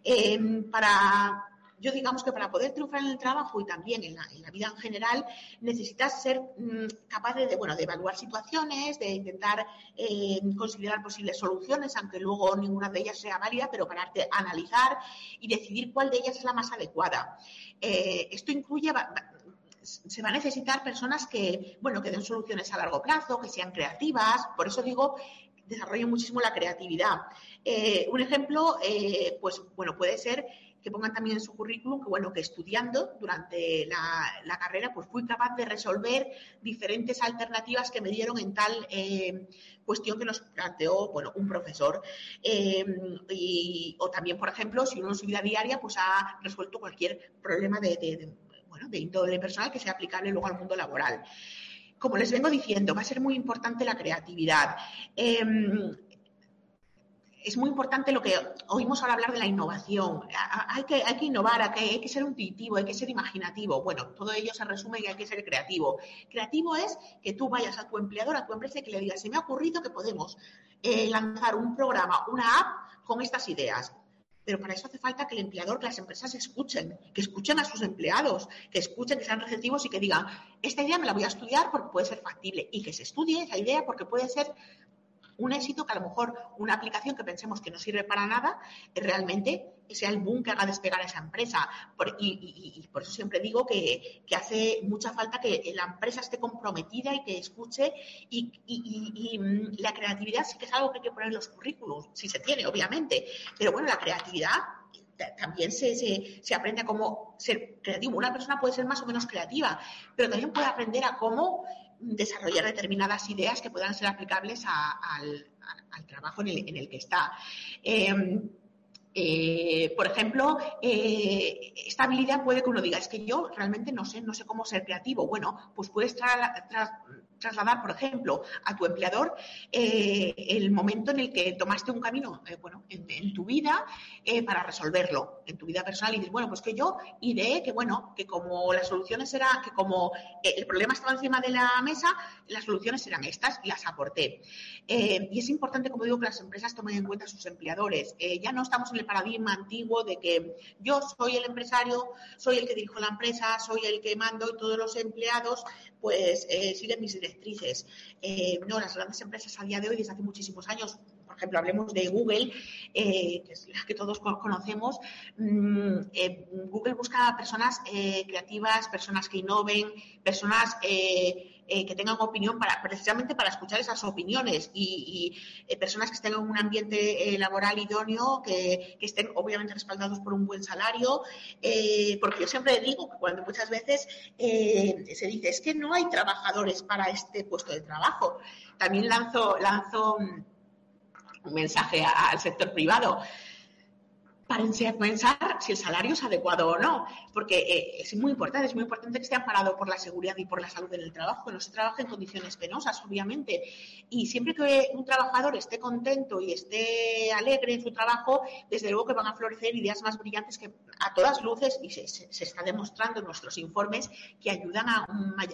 Em, para yo digamos que para poder triunfar en el trabajo y también en la, vida en general, necesitas ser mm, capaz de, bueno, de evaluar situaciones, de intentar eh, considerar posibles soluciones, aunque luego ninguna de ellas sea válida, pero pararte a analizar y decidir cuál de ellas es la más adecuada. Eh, esto incluye se va a necesitar personas que, bueno, que den soluciones a largo plazo, que sean creativas. Por eso digo, desarrollen muchísimo la creatividad. Eh, un ejemplo, pues, bueno, puede ser que pongan también en su currículum que, bueno, que estudiando durante la, carrera, pues fui capaz de resolver diferentes alternativas que me dieron en tal eh, cuestión que nos planteó, bueno, un profesor. Em, o también, por ejemplo, si uno en su vida diaria, pues ha resuelto cualquier problema de, bueno, de índole personal que sea aplicable luego al mundo laboral como les vengo diciendo, va a ser muy importante la creatividad. Em, es muy importante lo que oímos ahora hablar de la innovación. Hay que, que innovar, hay que, ser intuitivo, hay que ser imaginativo. Bueno, todo ello se resume y hay que ser creativo. Creativo es que tú vayas a tu empleador, a tu empresa y que le digas, se me ha ocurrido que podemos eh, lanzar un programa, una app con estas ideas. Pero para eso hace falta que el empleador, que las empresas escuchen, que escuchen a sus empleados, que escuchen, que sean receptivos y que digan, esta idea me la voy a estudiar porque puede ser factible y que se estudie esa idea porque puede ser un éxito que a lo mejor una aplicación que pensemos que no sirve para nada, realmente sea el boom que haga despegar a esa empresa. y, por eso siempre digo que, hace mucha falta que la empresa esté comprometida y que escuche. Y, mm, la creatividad sí que es algo que hay que poner en los currículos, si se tiene, obviamente. Pero bueno, la creatividad también se, se, aprende a cómo ser creativo. Una persona puede ser más o menos creativa, pero también puede aprender a cómo desarrollar determinadas ideas que puedan ser aplicables al, trabajo en el, que está. Em, eh, por ejemplo, eh, esta habilidad puede que uno diga, es que yo realmente no sé, no sé cómo ser creativo. Bueno, pues puedes trasladar, por ejemplo, a tu empleador eh, el momento en el que tomaste un camino, bueno, en, tu vida para resolverlo, en tu vida personal y dices, bueno, pues que yo ideé que, bueno, que como las soluciones eran, que como el problema estaba encima de la mesa, las soluciones eran estas y las aporté. y es importante, como digo, que las empresas tomen en cuenta a sus empleadores. ya no estamos en el paradigma antiguo de que yo soy el empresario, soy el que dirijo la empresa, soy el que mando y todos los empleados pues eh, siguen mis directrices. Eh, no, las grandes empresas a día de hoy, desde hace muchísimos años, por ejemplo, hablemos de Google, eh, que es la que todos conocemos, mm, Google busca personas creativas, personas que innoven, personas tengan opinión para, precisamente para escuchar esas opiniones y, personas que estén en un ambiente laboral idóneo, que, estén obviamente respaldados por un buen salario, porque yo siempre digo que cuando muchas veces se dice es que no hay trabajadores para este puesto de trabajo, también lanzo, lanzo un mensaje al sector privado para pensar si el salario es adecuado o no, porque eh, es muy importante, es muy importante que esté amparado por la seguridad y por la salud en el trabajo, no se trabaje en condiciones penosas, obviamente. Y siempre que un trabajador esté contento y esté alegre en su trabajo, desde luego que van a florecer ideas más brillantes que a todas luces, y se, está demostrando en nuestros informes, que ayudan a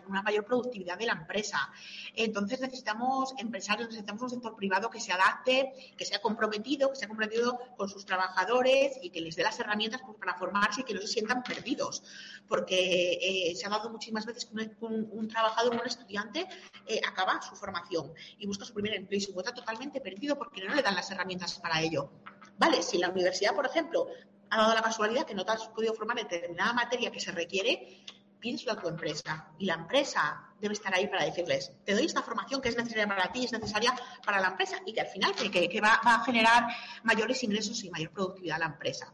una mayor productividad de la empresa. Entonces necesitamos empresarios, necesitamos un sector privado que se adapte, que sea comprometido, que sea comprometido con sus trabajadores, y que les dé las herramientas pues, para formarse y que no se sientan perdidos. Porque eh, se ha dado muchísimas veces que un, trabajador, un estudiante, eh, acaba su formación y busca su primer empleo y se encuentra totalmente perdido porque no le dan las herramientas para ello. Vale, si la universidad, por ejemplo, ha dado la casualidad que no te has podido formar en determinada materia que se requiere, pídeselo a tu empresa y la empresa debe estar ahí para decirles, te doy esta formación que es necesaria para ti, es necesaria para la empresa y que al final que, va, a generar mayores ingresos y mayor productividad a la empresa.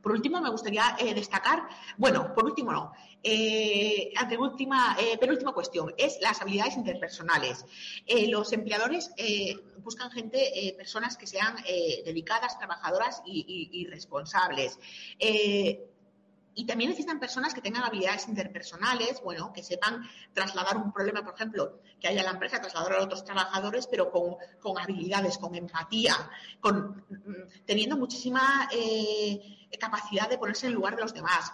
Por último, me gustaría eh, destacar, bueno, por último no, eh, última, eh, penúltima cuestión, es las habilidades interpersonales. Los empleadores buscan gente, personas que sean dedicadas, trabajadoras y responsables y también necesitan personas que tengan habilidades interpersonales, bueno, que sepan trasladar un problema, por ejemplo, que haya la empresa trasladar a otros trabajadores, pero con, habilidades, con empatía, con, mm, teniendo muchísima eh, capacidad de ponerse en el lugar de los demás.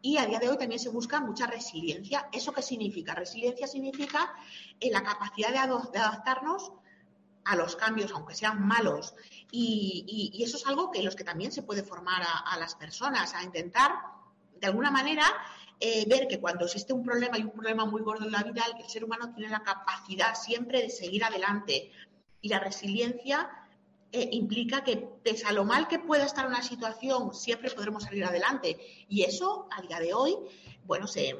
Y a día de hoy también se busca mucha resiliencia. ¿Eso qué significa? Resiliencia significa eh, la capacidad de, adaptarnos a los cambios, aunque sean malos. Y, eso es algo que los que también se puede formar a las personas, a intentar de alguna manera, eh, ver que cuando existe un problema y un problema muy gordo en la vida, el ser humano tiene la capacidad siempre de seguir adelante. Y la resiliencia eh, implica que, pese a lo mal que pueda estar una situación, siempre podremos salir adelante. Y eso, a día de hoy, bueno, se,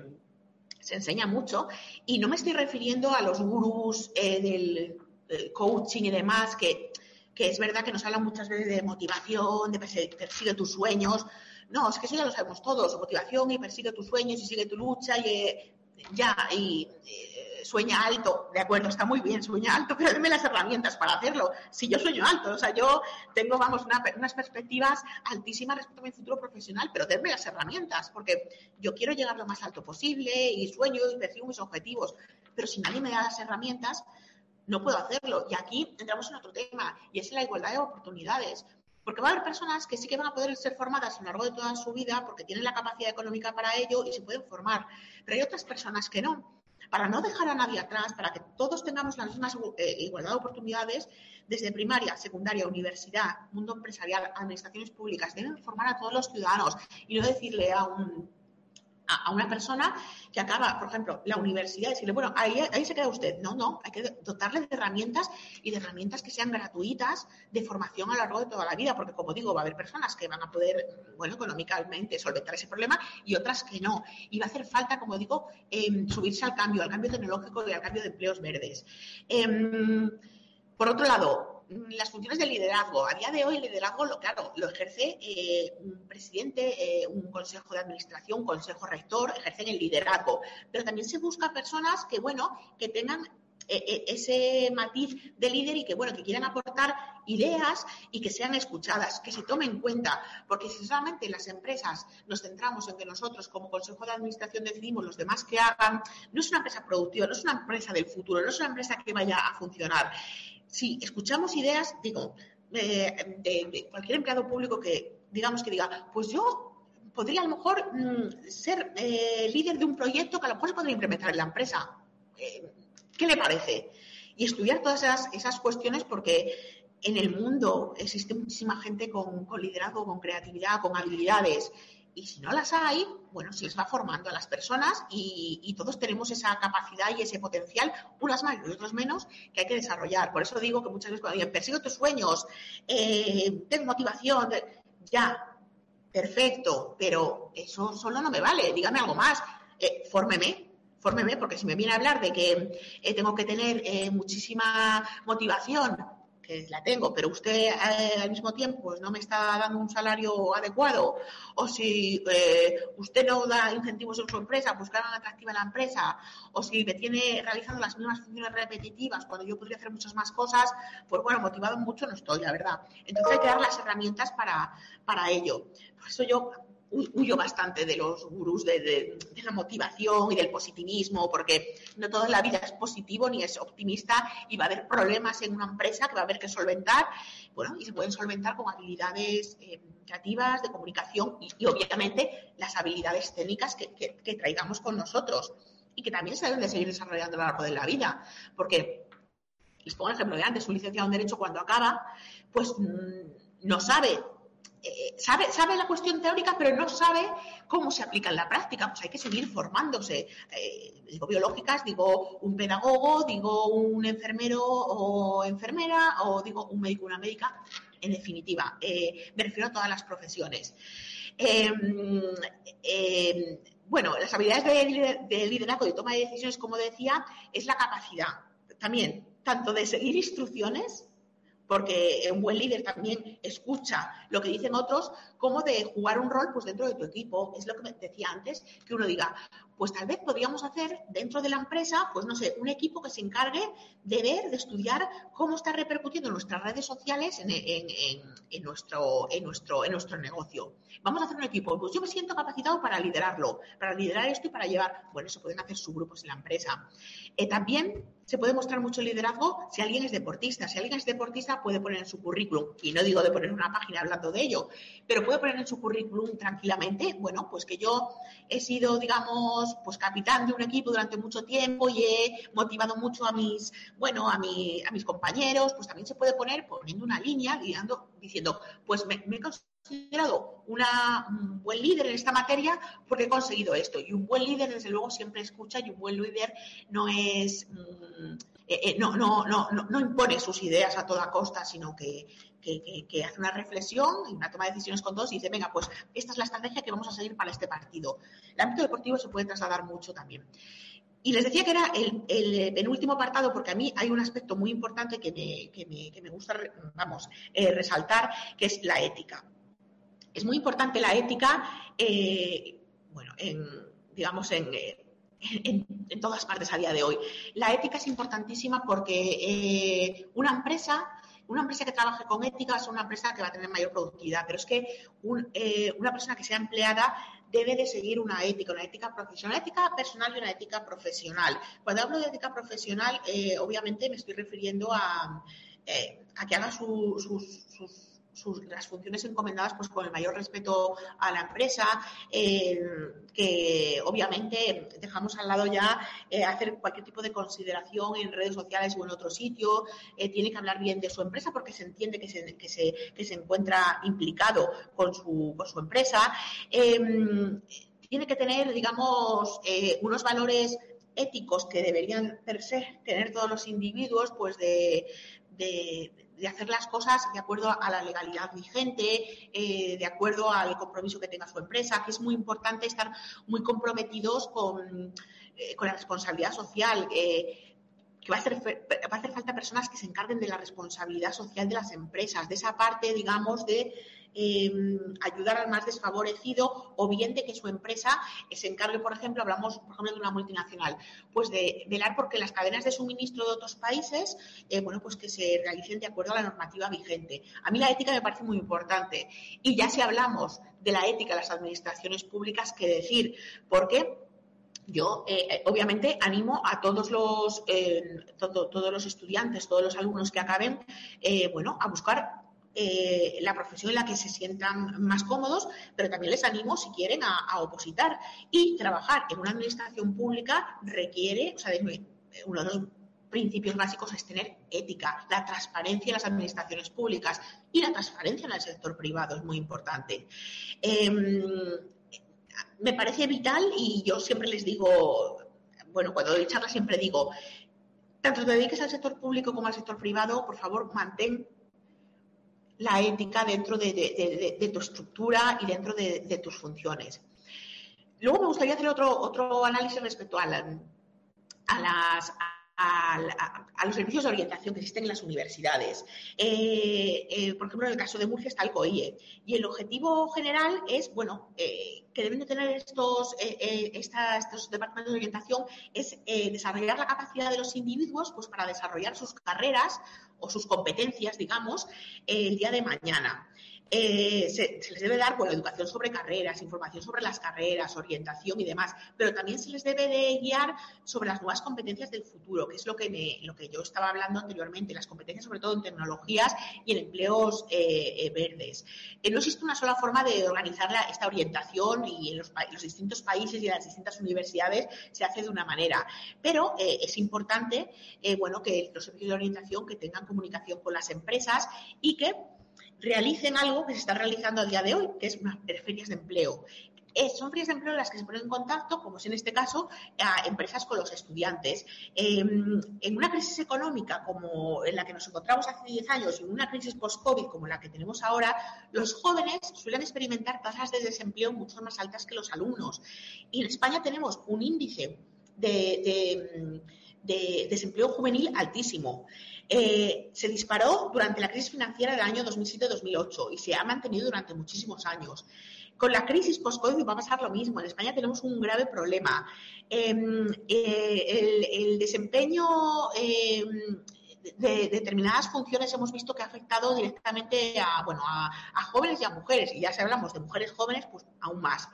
enseña mucho. Y no me estoy refiriendo a los gurús eh, del, coaching y demás, que, que es verdad que nos hablan muchas veces de motivación, de persigue tus sueños. No, es que eso ya lo sabemos todos, motivación y persigue tus sueños y sigue tu lucha y eh, ya, y eh, sueña alto, de acuerdo, está muy bien, sueña alto, *laughs* pero denme las herramientas para hacerlo. Si yo sueño alto, o sea, yo tengo, vamos, unas perspectivas altísimas respecto a mi futuro profesional, pero denme las herramientas, porque yo quiero llegar lo más alto posible y sueño y persigo mis objetivos, pero si nadie me da las herramientas, no puedo hacerlo. Y aquí entramos en otro tema, y es la igualdad de oportunidades. Porque va a haber personas que sí que van a poder ser formadas a lo largo de toda su vida porque tienen la capacidad económica para ello y se pueden formar. Pero hay otras personas que no. Para no dejar a nadie atrás, para que todos tengamos las mismas eh, igualdad de oportunidades, desde primaria, secundaria, universidad, mundo empresarial, administraciones públicas, deben formar a todos los ciudadanos y no decirle a un a, una persona que acaba, por ejemplo, la universidad y decirle, bueno, ahí, ahí se queda usted. No, no, hay que dotarle de herramientas y de herramientas que sean gratuitas de formación a lo largo de toda la vida, porque como digo, va a haber personas que van a poder, bueno, económicamente solventar ese problema y otras que no. Y va a hacer falta, como digo, em, subirse al cambio, al cambio tecnológico y al cambio de empleos verdes. Em, por otro lado, las funciones de liderazgo. A día de hoy el liderazgo, lo, claro, lo ejerce eh, un presidente, eh, un consejo de administración, un consejo rector, ejercen el liderazgo. Pero también se busca personas que, bueno, que tengan eh, ese matiz de líder y que, bueno, que quieran aportar ideas y que sean escuchadas, que se tomen en cuenta, porque si solamente las empresas nos centramos en que nosotros como Consejo de Administración decidimos los demás que hagan, no es una empresa productiva, no es una empresa del futuro, no es una empresa que vaya a funcionar si escuchamos ideas, digo, eh, de, cualquier empleado público que digamos que diga, pues yo podría a lo mejor mm, ser eh, líder de un proyecto que a lo mejor se podría implementar en la empresa. Eh, ¿Qué le parece? Y estudiar todas esas, cuestiones porque en el mundo existe muchísima gente con, con liderazgo, con creatividad, con habilidades y si no las hay, bueno, se les va formando a las personas y, todos tenemos esa capacidad y ese potencial, unas más y otras menos, que hay que desarrollar. Por eso digo que muchas veces cuando digo, persigo tus sueños, eh, ten motivación, ya, perfecto, pero eso solo no me vale, dígame algo más, eh, fórmeme, fórmeme, porque si me viene a hablar de que eh, tengo que tener eh, muchísima motivación que la tengo, pero usted eh, al mismo tiempo pues, no me está dando un salario adecuado, o si eh, usted no da incentivos en su empresa, buscar una atractiva la empresa, o si me tiene realizando las mismas funciones repetitivas cuando yo podría hacer muchas más cosas, pues bueno, motivado mucho no estoy, la verdad. Entonces hay que dar las herramientas para, para ello. Por eso yo huyo bastante de los gurús de, la motivación y del positivismo, porque no toda la vida es positivo ni es optimista y va a haber problemas en una empresa que va a haber que solventar, bueno, y se pueden solventar con habilidades eh, creativas, de comunicación y, obviamente las habilidades técnicas que, traigamos con nosotros y que también se deben de seguir desarrollando a lo largo de la vida, porque les pongo el ejemplo de antes, un licenciado en Derecho cuando acaba, pues mm, no sabe eh, sabe, sabe la cuestión teórica, pero no sabe cómo se aplica en la práctica. Pues hay que seguir formándose. Eh, digo biológicas, digo un pedagogo, digo un enfermero o enfermera, o digo un médico o una médica. En definitiva, eh, me refiero a todas las profesiones. Em, em, bueno, las habilidades de, de liderazgo y toma de decisiones, como decía, es la capacidad también tanto de seguir instrucciones porque un buen líder también escucha lo que dicen otros, como de jugar un rol pues dentro de tu equipo. Es lo que decía antes, que uno diga, pues tal vez podríamos hacer dentro de la empresa, pues no sé, un equipo que se encargue de ver, de estudiar cómo está repercutiendo nuestras redes sociales en, nuestro, en, nuestro, en nuestro negocio. Vamos a hacer un equipo, pues yo me siento capacitado para liderarlo, para liderar esto y para llevar, bueno, eso pueden hacer subgrupos en la empresa. Eh, también se puede mostrar mucho liderazgo si alguien es deportista. Si alguien es deportista, puede poner en su currículum, y no digo de poner una página hablando de ello, pero puede poner en su currículum tranquilamente, bueno, pues que yo he sido, digamos, pues capitán de un equipo durante mucho tiempo y he motivado mucho a mis, bueno, a, mi, a mis compañeros, pues también se puede poner poniendo una línea, guiando, diciendo, pues me, he considerado una, un buen líder en esta materia porque he conseguido esto. Y un buen líder, desde luego, siempre escucha y un buen líder no es, mm, eh, eh, no, no, no, no, impone sus ideas a toda costa, sino que, que, hace una reflexión y una toma de decisiones con todos y dice, venga, pues esta es la estrategia que vamos a seguir para este partido. El ámbito deportivo se puede trasladar mucho también. Y les decía que era el, penúltimo apartado, porque a mí hay un aspecto muy importante que me, que me, que me gusta, vamos, eh, resaltar, que es la ética. Es muy importante la ética, eh, bueno, en, digamos, eh, en, en, todas partes a día de hoy. La ética es importantísima porque una empresa, una empresa que trabaje con ética es una empresa que va a tener mayor productividad, pero es que una persona que sea empleada debe de seguir una ética, una ética profesional, una ética personal y una ética profesional. Cuando hablo de ética profesional, obviamente me estoy refiriendo a, a que haga sus las funciones encomendadas pues con el mayor respeto a la empresa, eh, que obviamente dejamos al lado ya eh, hacer cualquier tipo de consideración en redes sociales o en otro sitio, eh, tiene que hablar bien de su empresa porque se entiende que se, que se, que se encuentra implicado con su, con su empresa, em, tiene que tener, digamos, unos valores éticos que deberían per tener todos los individuos, pues de, de hacer las cosas de acuerdo a la legalidad vigente, eh, de acuerdo al compromiso que tenga su empresa, que es muy importante estar muy comprometidos con, eh, con la responsabilidad social. Eh, que va a, hacer, va a hacer falta personas que se encarguen de la responsabilidad social de las empresas, de esa parte, digamos, de Em, ayudar al más desfavorecido o bien de que su empresa se encargue, por ejemplo, hablamos, por ejemplo, de una multinacional, pues de velar porque las cadenas de suministro de otros países, eh, bueno, pues que se realicen de acuerdo a la normativa vigente. A mí la ética me parece muy importante. Y ya si hablamos de la ética las administraciones públicas, ¿qué decir? Porque yo, eh, eh, obviamente, animo a todos los, todos los estudiantes, todos los alumnos que acaben, bueno, a buscar eh, la profesión en la que se sientan más cómodos, pero también les animo, si quieren, a, opositar. Y trabajar en una administración pública requiere, o sea, uno de los principios básicos es tener ética, la transparencia en las administraciones públicas y la transparencia en el sector privado es muy importante. Em, me parece vital y yo siempre les digo, bueno, cuando doy charlas siempre digo, tanto te dediques al sector público como al sector privado, por favor, mantén la ética dentro de, tu estructura y dentro de, tus funciones. Luego me gustaría hacer otro, otro análisis respecto a, las a, los servicios de orientación que existen en las universidades. Eh, eh, por ejemplo, en el caso de Murcia está el COIE. Y el objetivo general es, bueno, eh, que deben de tener estos, estos departamentos de orientación, es desarrollar la capacidad de los individuos pues, para desarrollar sus carreras o sus competencias, digamos, el día de mañana. Eh, se, les debe dar bueno, educación sobre carreras, información sobre las carreras, orientación y demás, pero también se les debe de guiar sobre las nuevas competencias del futuro, que es lo que, lo que yo estaba hablando anteriormente, las competencias sobre todo en tecnologías y en empleos eh, eh, verdes. no existe una sola forma de organizar esta orientación y en los, los, distintos países y en las distintas universidades se hace de una manera, pero es importante bueno, que los servicios de orientación que tengan comunicación con las empresas y que realicen algo que se está realizando a día de hoy, que es unas ferias de empleo. Eh, son ferias de empleo las que se ponen en contacto, como es en este caso, a empresas con los estudiantes. Em, en una crisis económica como en la que nos encontramos hace 10 años y en una crisis post-COVID como la que tenemos ahora, los jóvenes suelen experimentar tasas de desempleo mucho más altas que los alumnos. Y en España tenemos un índice de desempleo juvenil altísimo. Eh, se disparó durante la crisis financiera del año 2007-2008 y se ha mantenido durante muchísimos años. Con la crisis post-COVID va a pasar lo mismo. En España tenemos un grave problema. Em, eh, el, desempeño em, de, determinadas funciones hemos visto que ha afectado directamente a, bueno, a, jóvenes y a mujeres. Y ya si hablamos de mujeres jóvenes, pues aún más.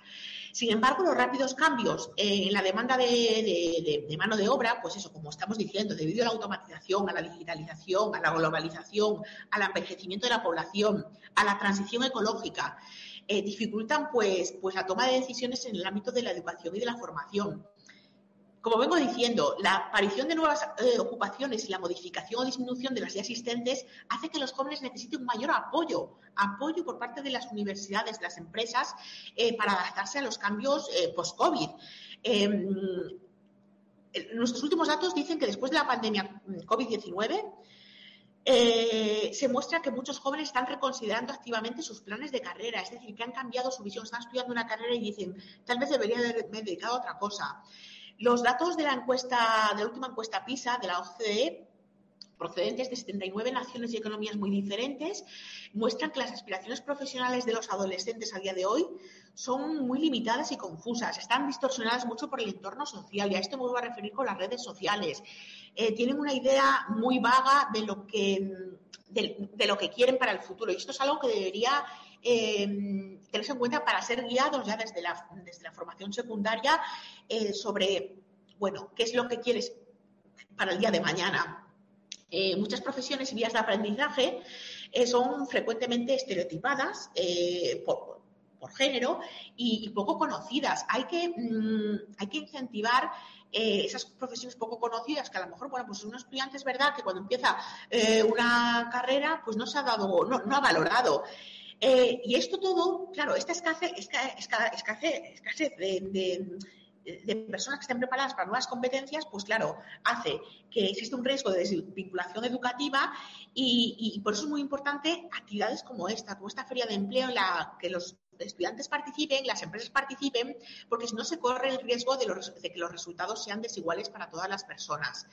Sin embargo, los rápidos cambios en la demanda de, mano de obra, pues eso, como estamos diciendo, debido a la automatización, a la digitalización, a la globalización, al envejecimiento de la población, a la transición ecológica, eh, dificultan pues, pues la toma de decisiones en el ámbito de la educación y de la formación. Como vengo diciendo, la aparición de nuevas eh, ocupaciones y la modificación o disminución de las ya existentes hace que los jóvenes necesiten un mayor apoyo, apoyo por parte de las universidades, de las empresas, eh, para adaptarse a los cambios eh, post-COVID. Em, nuestros últimos datos dicen que después de la pandemia mm, COVID-19, se muestra que muchos jóvenes están reconsiderando activamente sus planes de carrera, es decir, que han cambiado su visión, están estudiando una carrera y dicen, tal vez debería haberme dedicado a otra cosa. Los datos de la encuesta, de la última encuesta PISA de la OCDE, procedentes de 79 naciones y economías muy diferentes, muestran que las aspiraciones profesionales de los adolescentes a día de hoy son muy limitadas y confusas, están distorsionadas mucho por el entorno social y a esto me voy a referir con las redes sociales. Eh, tienen una idea muy vaga de lo que de, lo que quieren para el futuro y esto es algo que debería eh, tenerse en cuenta para ser guiados ya desde la, desde la formación secundaria eh, sobre, bueno, qué es lo que quieres para el día de mañana. Eh, muchas profesiones y vías de aprendizaje eh, son frecuentemente estereotipadas por, género y, poco conocidas. Hay que, mm, hay que incentivar esas profesiones poco conocidas que a lo mejor, bueno, pues un estudiante es verdad que cuando empieza una carrera, pues no se ha dado, no, no ha valorado. Eh, y esto todo, claro, esta escasez, escasez, de, personas que estén preparadas para nuevas competencias, pues claro, hace que existe un riesgo de desvinculación educativa y, por eso es muy importante actividades como esta, como esta feria de empleo en la que los estudiantes participen, las empresas participen, porque si no se corre el riesgo de, que los resultados sean desiguales para todas las personas.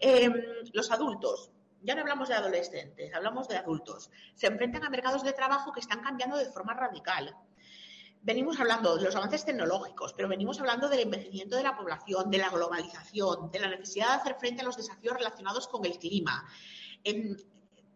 Em, los adultos, ya no hablamos de adolescentes, hablamos de adultos, se enfrentan a mercados de trabajo que están cambiando de forma radical. Venimos hablando de los avances tecnológicos, pero venimos hablando del envejecimiento de la población, de la globalización, de la necesidad de hacer frente a los desafíos relacionados con el clima.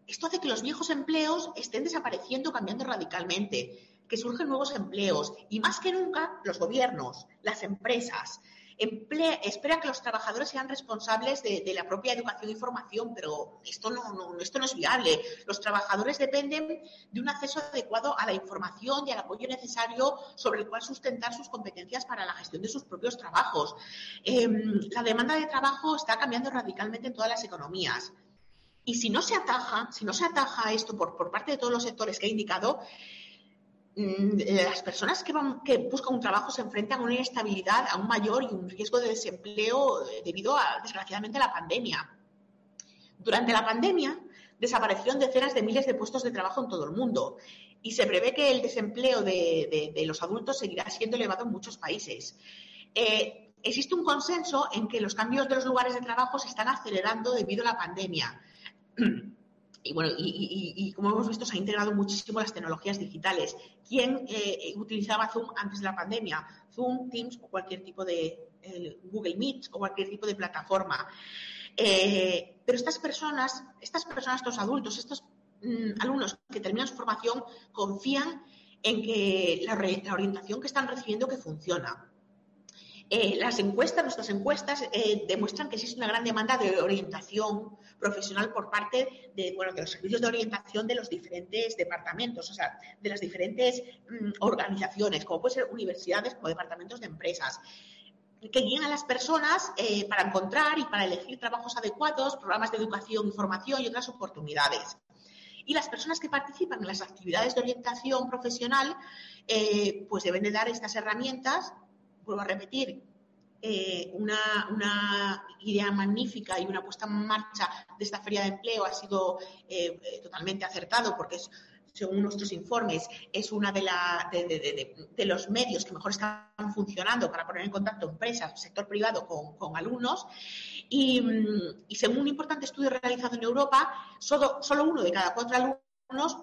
esto hace que los viejos empleos estén desapareciendo, cambiando radicalmente, que surgen nuevos empleos y más que nunca los gobiernos, las empresas, espera que los trabajadores sean responsables de, la propia educación y formación, pero esto no, es viable. Los trabajadores dependen de un acceso adecuado a la información y al apoyo necesario sobre el cual sustentar sus competencias para la gestión de sus propios trabajos. Em, la demanda de trabajo está cambiando radicalmente en todas las economías. Y si no se ataja, si no se ataja esto por, por parte de todos los sectores que he indicado, las personas que, buscan un trabajo se enfrentan a una inestabilidad aún mayor y un riesgo de desempleo debido a, desgraciadamente, la pandemia. Durante la pandemia desaparecieron decenas de miles de puestos de trabajo en todo el mundo y se prevé que el desempleo de, los adultos seguirá siendo elevado en muchos países. Eh, existe un consenso en que los cambios de los lugares de trabajo se están acelerando debido a la pandemia. *clears throat* Y bueno, y, como hemos visto, se han integrado muchísimo las tecnologías digitales. ¿Quién eh, utilizaba Zoom antes de la pandemia? Zoom, Teams o cualquier tipo de Google Meet o cualquier tipo de plataforma. Eh, pero estas personas, estas personas, estos adultos, estos mm, alumnos que terminan su formación confían en que la, orientación que están recibiendo que funciona. Eh, las encuestas, nuestras encuestas, eh, demuestran que existe una gran demanda de orientación profesional por parte de, bueno, de los servicios de orientación de los diferentes departamentos, o sea, de las diferentes mm, organizaciones, como pueden ser universidades o departamentos de empresas que guían a las personas eh, para encontrar y para elegir trabajos adecuados, programas de educación y formación y otras oportunidades. Y las personas que participan en las actividades de orientación profesional, pues deben de dar estas herramientas, vuelvo a repetir, eh, una, idea magnífica y una puesta en marcha de esta feria de empleo ha sido totalmente acertado porque según nuestros informes, es uno de, los medios que mejor están funcionando para poner en contacto empresas, sector privado con, alumnos. Y, según un importante estudio realizado en Europa, solo, solo uno de cada cuatro alumnos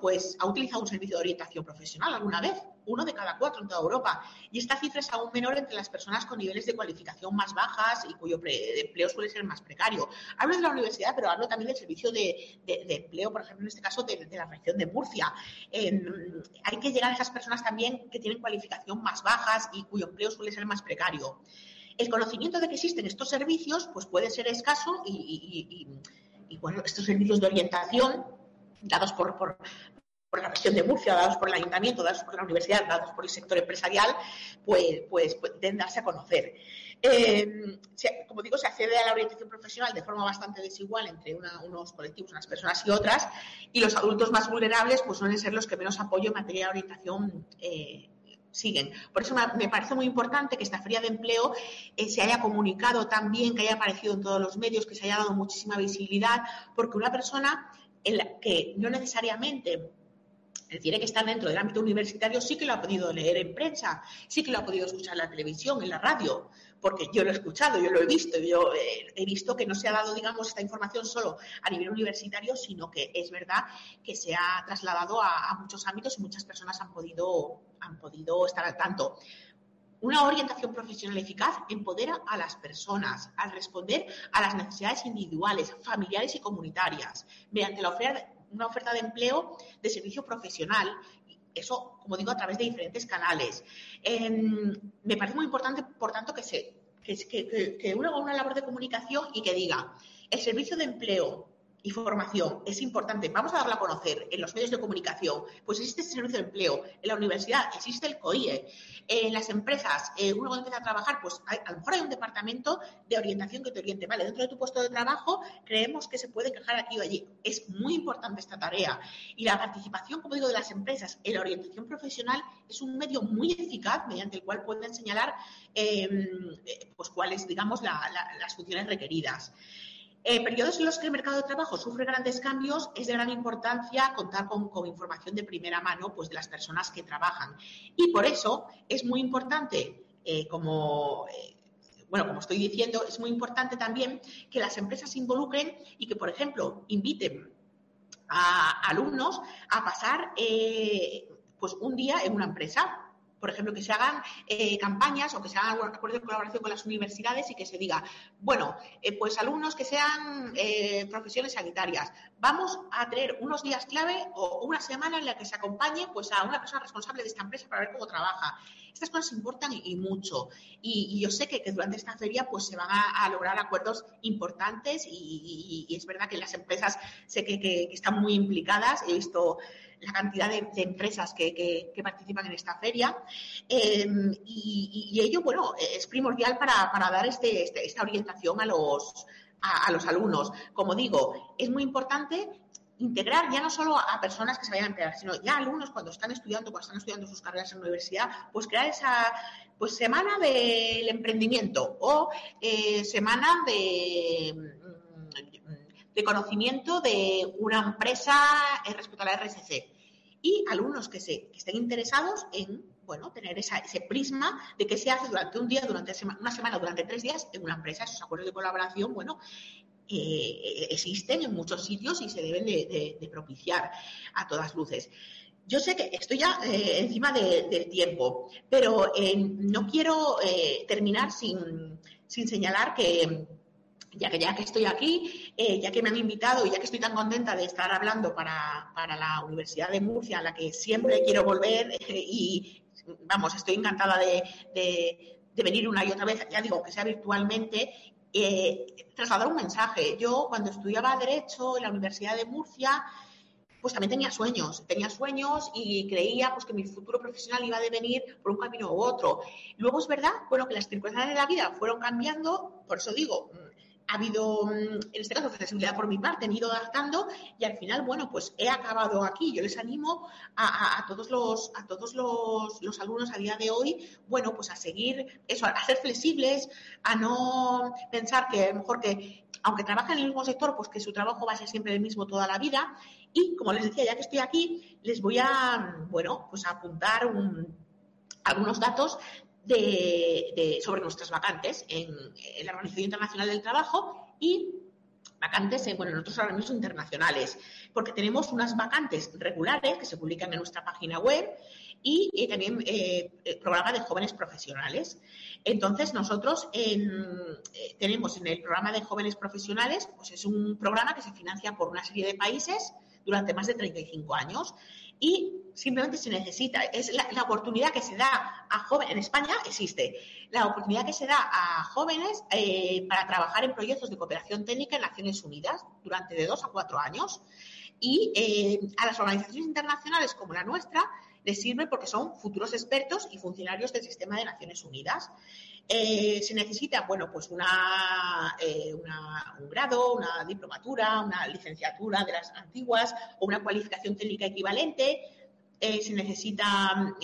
pues ha utilizado un servicio de orientación profesional alguna vez, uno de cada cuatro en toda Europa. Y esta cifra es aún menor entre las personas con niveles de cualificación más bajas y cuyo empleo suele ser más precario. Hablo de la universidad, pero hablo también del servicio de, empleo, por ejemplo, en este caso de, la región de Murcia. hay que llegar a esas personas también que tienen cualificación más bajas y cuyo empleo suele ser más precario. El conocimiento de que existen estos servicios pues puede ser escaso y, y bueno, estos servicios de orientación dados por, por, la región de Murcia, dados por el ayuntamiento, dados por la universidad, dados por el sector empresarial, pues, pues pueden darse a conocer. Eh, como digo, se accede a la orientación profesional de forma bastante desigual entre unos colectivos, unas personas y otras, y los adultos más vulnerables pues suelen ser los que menos apoyo en materia de orientación eh, siguen. Por eso me parece muy importante que esta feria de empleo eh, se haya comunicado también, que haya aparecido en todos los medios, que se haya dado muchísima visibilidad, porque una persona en la que no necesariamente tiene que estar dentro del ámbito universitario, sí que lo ha podido leer en prensa, sí que lo ha podido escuchar en la televisión, en la radio, porque yo lo he escuchado, yo lo he visto, yo eh, he visto que no se ha dado, digamos, esta información solo a nivel universitario, sino que es verdad que se ha trasladado a, a muchos ámbitos y muchas personas han podido, han podido estar al tanto. Una orientación profesional eficaz empodera a las personas al responder a las necesidades individuales, familiares y comunitarias mediante una oferta de empleo de servicio profesional. Eso, como digo, a través de diferentes canales. Em, me parece muy importante, por tanto, que, se, que, que uno haga una labor de comunicación y que diga, el servicio de empleo y formación es importante. Vamos a darla a conocer en los medios de comunicación. Pues existe el servicio de empleo, en la universidad existe el COIE, en las empresas, eh, uno cuando empieza a trabajar, pues hay, a lo mejor hay un departamento de orientación que te oriente. Vale, dentro de tu puesto de trabajo creemos que se puede quejar aquí o allí. Es muy importante esta tarea. Y la participación, como digo, de las empresas en la orientación profesional es un medio muy eficaz mediante el cual pueden señalar em, eh, pues cuáles, digamos, las funciones requeridas. Periodos en los que el mercado de trabajo sufre grandes cambios, es de gran importancia contar con, información de primera mano pues, de las personas que trabajan. Y por eso es muy importante, eh, como, eh, bueno, como estoy diciendo, es muy importante también que las empresas se involucren y que, por ejemplo, inviten a alumnos a pasar eh, pues un día en una empresa por ejemplo, que se hagan eh, campañas o que se hagan acuerdos de colaboración con las universidades y que se diga, bueno, eh, pues alumnos que sean eh, profesiones sanitarias, vamos a tener unos días clave o una semana en la que se acompañe pues, a una persona responsable de esta empresa para ver cómo trabaja. Estas cosas importan y, mucho. Y, yo sé que, durante esta feria pues, se van a, lograr acuerdos importantes y, es verdad que las empresas sé que están muy implicadas. He visto la cantidad de, empresas que, participan en esta feria. Em, y, ello, bueno, es primordial para, dar este, este, esta orientación a los, a, los alumnos. Como digo, es muy importante integrar ya no solo a personas que se vayan a emplear, sino ya alumnos cuando están estudiando, cuando están estudiando sus carreras en la universidad, pues crear esa pues semana del emprendimiento o eh, semana de, de conocimiento de una empresa respecto a la RSC. Y alumnos que, se, que estén interesados en bueno, tener ese prisma de qué se hace durante un día, durante una semana, durante tres días en una empresa, esos acuerdos de colaboración, bueno, eh, existen en muchos sitios y se deben de, propiciar a todas luces. Yo sé que estoy ya eh, encima del tiempo, pero eh, no quiero terminar sin, señalar que, ya que ya que estoy aquí, ya que me han invitado y ya que estoy tan contenta de estar hablando para, la Universidad de Murcia, a la que siempre quiero volver y, vamos, estoy encantada de, de, venir una y otra vez, ya digo, que sea virtualmente eh, trasladar un mensaje. Yo cuando estudiaba Derecho en la Universidad de Murcia, pues también tenía sueños, tenía sueños y creía pues que mi futuro profesional iba a devenir por un camino u otro. Luego es verdad, bueno, que las circunstancias de la vida fueron cambiando, por eso digo, ha habido, en este caso, flexibilidad por mi parte, he ido adaptando y al final, bueno, pues he acabado aquí. Yo les animo a, todos, los, a todos los, alumnos a día de hoy, bueno, pues a seguir eso, a ser flexibles, a no pensar que a lo mejor que, aunque trabajen en el mismo sector, pues que su trabajo va a ser siempre el mismo toda la vida. Y como les decía, ya que estoy aquí, les voy a, bueno, pues a apuntar algunos datos sobre nuestras vacantes en, la Organización Internacional del Trabajo y vacantes en, bueno, en otros organismos internacionales, porque tenemos unas vacantes regulares que se publican en nuestra página web y, también eh, programa de jóvenes profesionales. Entonces, nosotros eh, tenemos en el programa de jóvenes profesionales, pues es un programa que se financia por una serie de países durante más de 35 años y simplemente se necesita, es la, oportunidad que se da a jóvenes, en España existe, la oportunidad que se da a jóvenes eh, para trabajar en proyectos de cooperación técnica en Naciones Unidas durante de dos a cuatro años y eh, a las organizaciones internacionales como la nuestra les sirve porque son futuros expertos y funcionarios del sistema de Naciones Unidas. Eh, se necesita, bueno, pues una, eh, un grado, una diplomatura, una licenciatura de las antiguas o una cualificación técnica equivalente. Eh, se necesita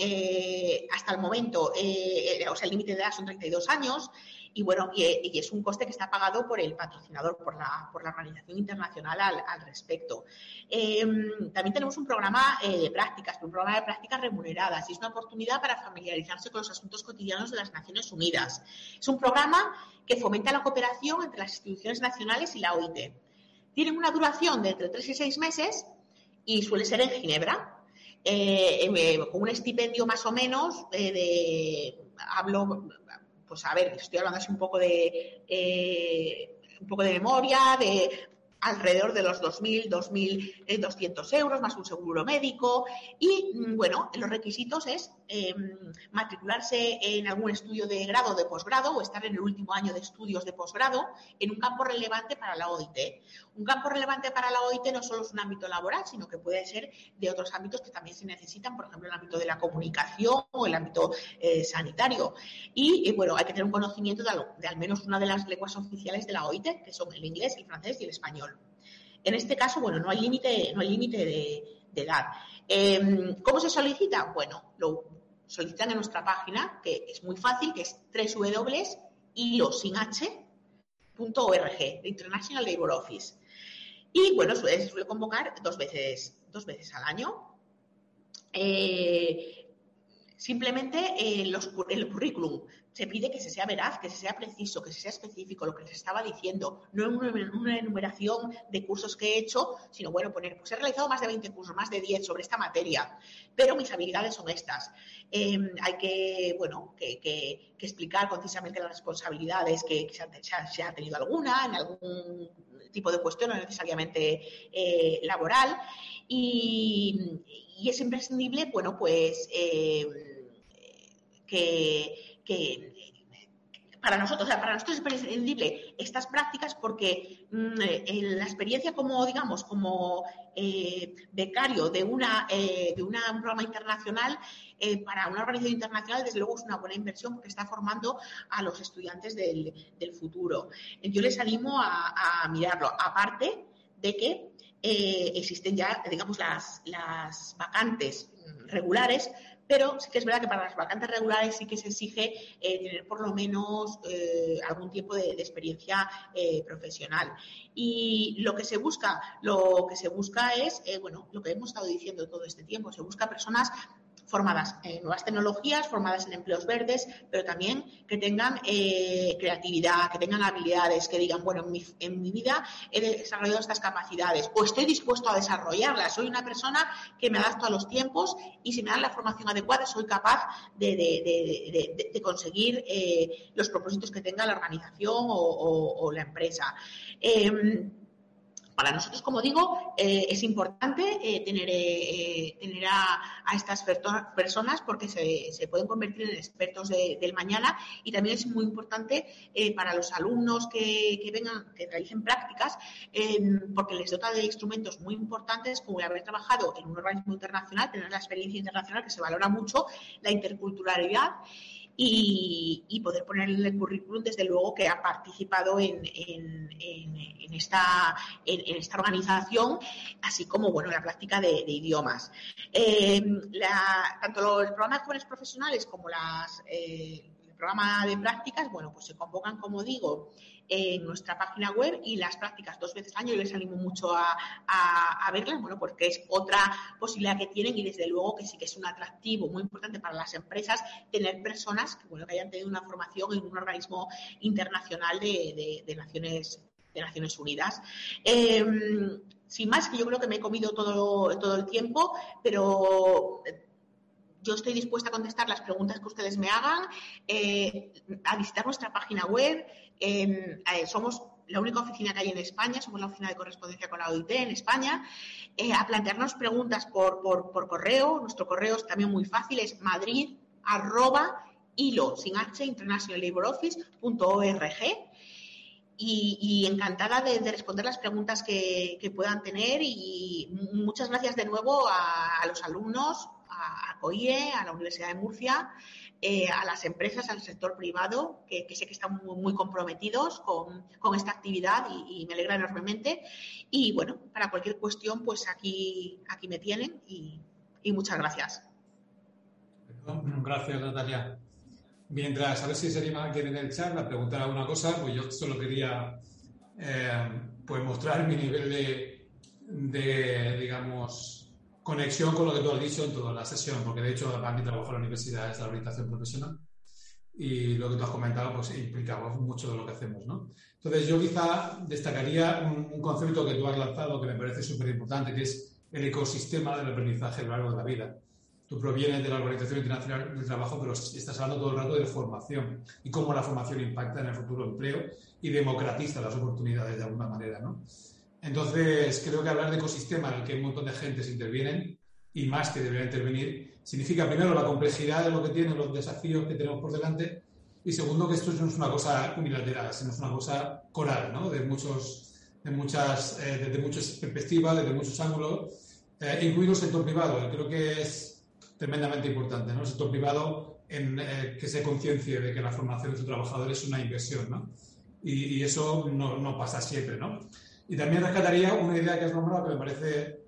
hasta el momento, o sea, el límite de edad son 32 años y bueno, y, es un coste que está pagado por el patrocinador, por la, por la organización internacional al, respecto. Em, también tenemos un programa eh, de prácticas, un programa de prácticas remuneradas y es una oportunidad para familiarizarse con los asuntos cotidianos de las Naciones Unidas. Es un programa que fomenta la cooperación entre las instituciones nacionales y la OIT. Tienen una duración de entre tres y seis meses y suele ser en Ginebra. Eh, eh, con un estipendio más o menos de, hablo pues a ver, estoy hablando así un poco de, eh, un poco de memoria, de alrededor de los 2.000, 2.200 euros, más un seguro médico. Y mm, bueno, los requisitos es em, matricularse en algún estudio de grado o de posgrado o estar en el último año de estudios de posgrado en un campo relevante para la OIT. Un campo relevante para la OIT no solo es un ámbito laboral, sino que puede ser de otros ámbitos que también se necesitan, por ejemplo, el ámbito de la comunicación o el ámbito eh, sanitario. Y bueno, hay que tener un conocimiento de, al menos una de las lenguas oficiales de la OIT, que son el inglés, el francés y el español. En este caso, bueno, no hay límite, no hay límite de, edad. Em, ¿Cómo se solicita? Bueno, lo solicitan en nuestra página, que es muy fácil, que es www.ilosinh.org, International Labour Office. Y bueno, se suele convocar dos veces, dos veces al año. Eh, simplemente eh, el currículum. Se pide que se sea veraz, que se sea preciso, que se sea específico, lo que les estaba diciendo, no una, enumeración de cursos que he hecho, sino bueno, poner, pues he realizado más de 20 cursos, más de 10 sobre esta materia, pero mis habilidades son estas. Em, hay que, bueno, que, explicar concisamente las responsabilidades, que, se, ha, tenido alguna, en algún tipo de cuestión, no necesariamente eh, laboral, y, es imprescindible, bueno, pues em, que para nosotros, o sea, para nosotros es imprescindible estas prácticas porque mm, eh, la experiencia como, digamos, como eh, becario de, una, eh, de un programa internacional, para una organización internacional, desde luego es una buena inversión porque está formando a los estudiantes del, futuro. Yo les animo a, a mirarlo, aparte de que existen ya, digamos, las, las vacantes regulares, pero sí que es verdad que para las vacantes regulares sí que se exige eh, tener por lo menos eh, algún tiempo de, experiencia eh, profesional. Y lo que se busca, lo que se busca es, bueno, lo que hemos estado diciendo todo este tiempo, se busca personas formadas en nuevas tecnologías, formadas en empleos verdes, pero también que tengan eh, creatividad, que tengan habilidades, que digan, bueno, en mi, vida he desarrollado estas capacidades o estoy dispuesto a desarrollarlas. Soy una persona que me adapto a los tiempos y si me dan la formación adecuada soy capaz de, conseguir eh, los propósitos que tenga la organización o, la empresa. Em, para nosotros, como digo, eh, es importante eh, tener, eh, tener a, estas personas porque se, pueden convertir en expertos del mañana y también es muy importante para los alumnos que, vengan, que realicen prácticas, porque les dota de instrumentos muy importantes como el haber trabajado en un organismo internacional, tener la experiencia internacional que se valora mucho, la interculturalidad y, poder poner en el currículum, desde luego, que ha participado en, esta, en, esta organización, así como bueno, la práctica de, idiomas. Eh, tanto los programas de jóvenes profesionales como las, eh, el programa de prácticas, bueno, pues se convocan, como digo, en nuestra página web y las prácticas dos veces al año. Yo les animo mucho a, verlas, bueno, porque es otra posibilidad que tienen y desde luego que sí que es un atractivo muy importante para las empresas tener personas que, bueno, que hayan tenido una formación en un organismo internacional de, Naciones de Naciones Unidas. Em, sin más, que yo creo que me he comido todo, todo el tiempo, pero yo estoy dispuesta a contestar las preguntas que ustedes me hagan, eh, a visitar nuestra página web. Eh, somos la única oficina que hay en España, somos la oficina de correspondencia con la OIT en España, eh, a plantearnos preguntas por, correo. Nuestro correo es también muy fácil, es madrid arroba hilo sin h y, encantada de, responder las preguntas que, puedan tener y muchas gracias de nuevo a los alumnos, COIE, a la Universidad de Murcia, eh, a las empresas, al sector privado, que, sé que están muy, comprometidos con, esta actividad y, me alegra enormemente. Y bueno, para cualquier cuestión, pues aquí, me tienen y, muchas gracias. Gracias, Natalia. Mientras, a ver si se anima alguien en el chat a preguntar alguna cosa, pues yo solo quería eh, pues mostrar mi nivel de, de digamos, conexión con lo que tú has dicho en toda la sesión, porque de hecho para mi trabajo en la universidad es la orientación profesional y lo que tú has comentado pues implicaba mucho de lo que hacemos, ¿no? Entonces yo quizá destacaría un, concepto que tú has lanzado que me parece súper importante, que es el ecosistema del aprendizaje a lo largo de la vida. Tú provienes de la Organización Internacional del Trabajo, pero estás hablando todo el rato de formación y cómo la formación impacta en el futuro empleo y democratiza las oportunidades de alguna manera, ¿no? Entonces, creo que hablar de ecosistema en el que un montón de gente se intervienen y más que debería intervenir, significa primero la complejidad de lo que tienen los desafíos que tenemos por delante y segundo que esto no es una cosa unilateral, sino es una cosa coral, ¿no? De muchos, de muchas, eh, desde muchas perspectivas, desde muchos ángulos, eh, incluido el sector privado. creo que es tremendamente importante, ¿no? El sector privado en eh, que se conciencie de que la formación de sus trabajadores es una inversión, ¿no? Y, y eso no, no, pasa siempre, ¿no? Y también rescataría una idea que has nombrado que me parece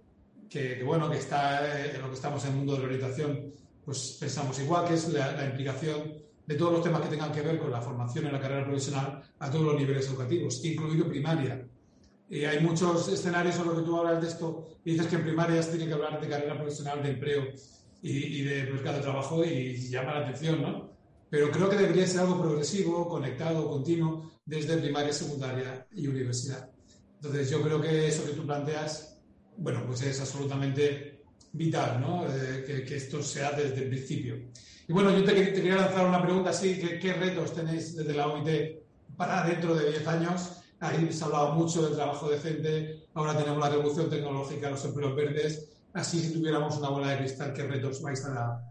que, bueno, que está eh, en lo que estamos en el mundo de la orientación, pues pensamos igual, que es la, implicación de todos los temas que tengan que ver con la formación en la carrera profesional a todos los niveles educativos, incluido primaria. Y hay muchos escenarios en los que tú hablas de esto y dices que en primaria se tiene que hablar de carrera profesional, de empleo y, y de mercado de trabajo y llama la atención, ¿no? Pero creo que debería ser algo progresivo, conectado, continuo, desde primaria, secundaria y universidad. Entonces, yo creo que eso que tú planteas, bueno, pues es absolutamente vital, ¿no? Eh, que, esto sea desde el principio. Y bueno, yo te, quería lanzar una pregunta así, ¿qué, retos tenéis desde la OIT para dentro de 10 años? Ahí se ha hablado mucho del trabajo decente, ahora tenemos la revolución tecnológica, los empleos verdes, así si tuviéramos una bola de cristal, ¿qué retos vais a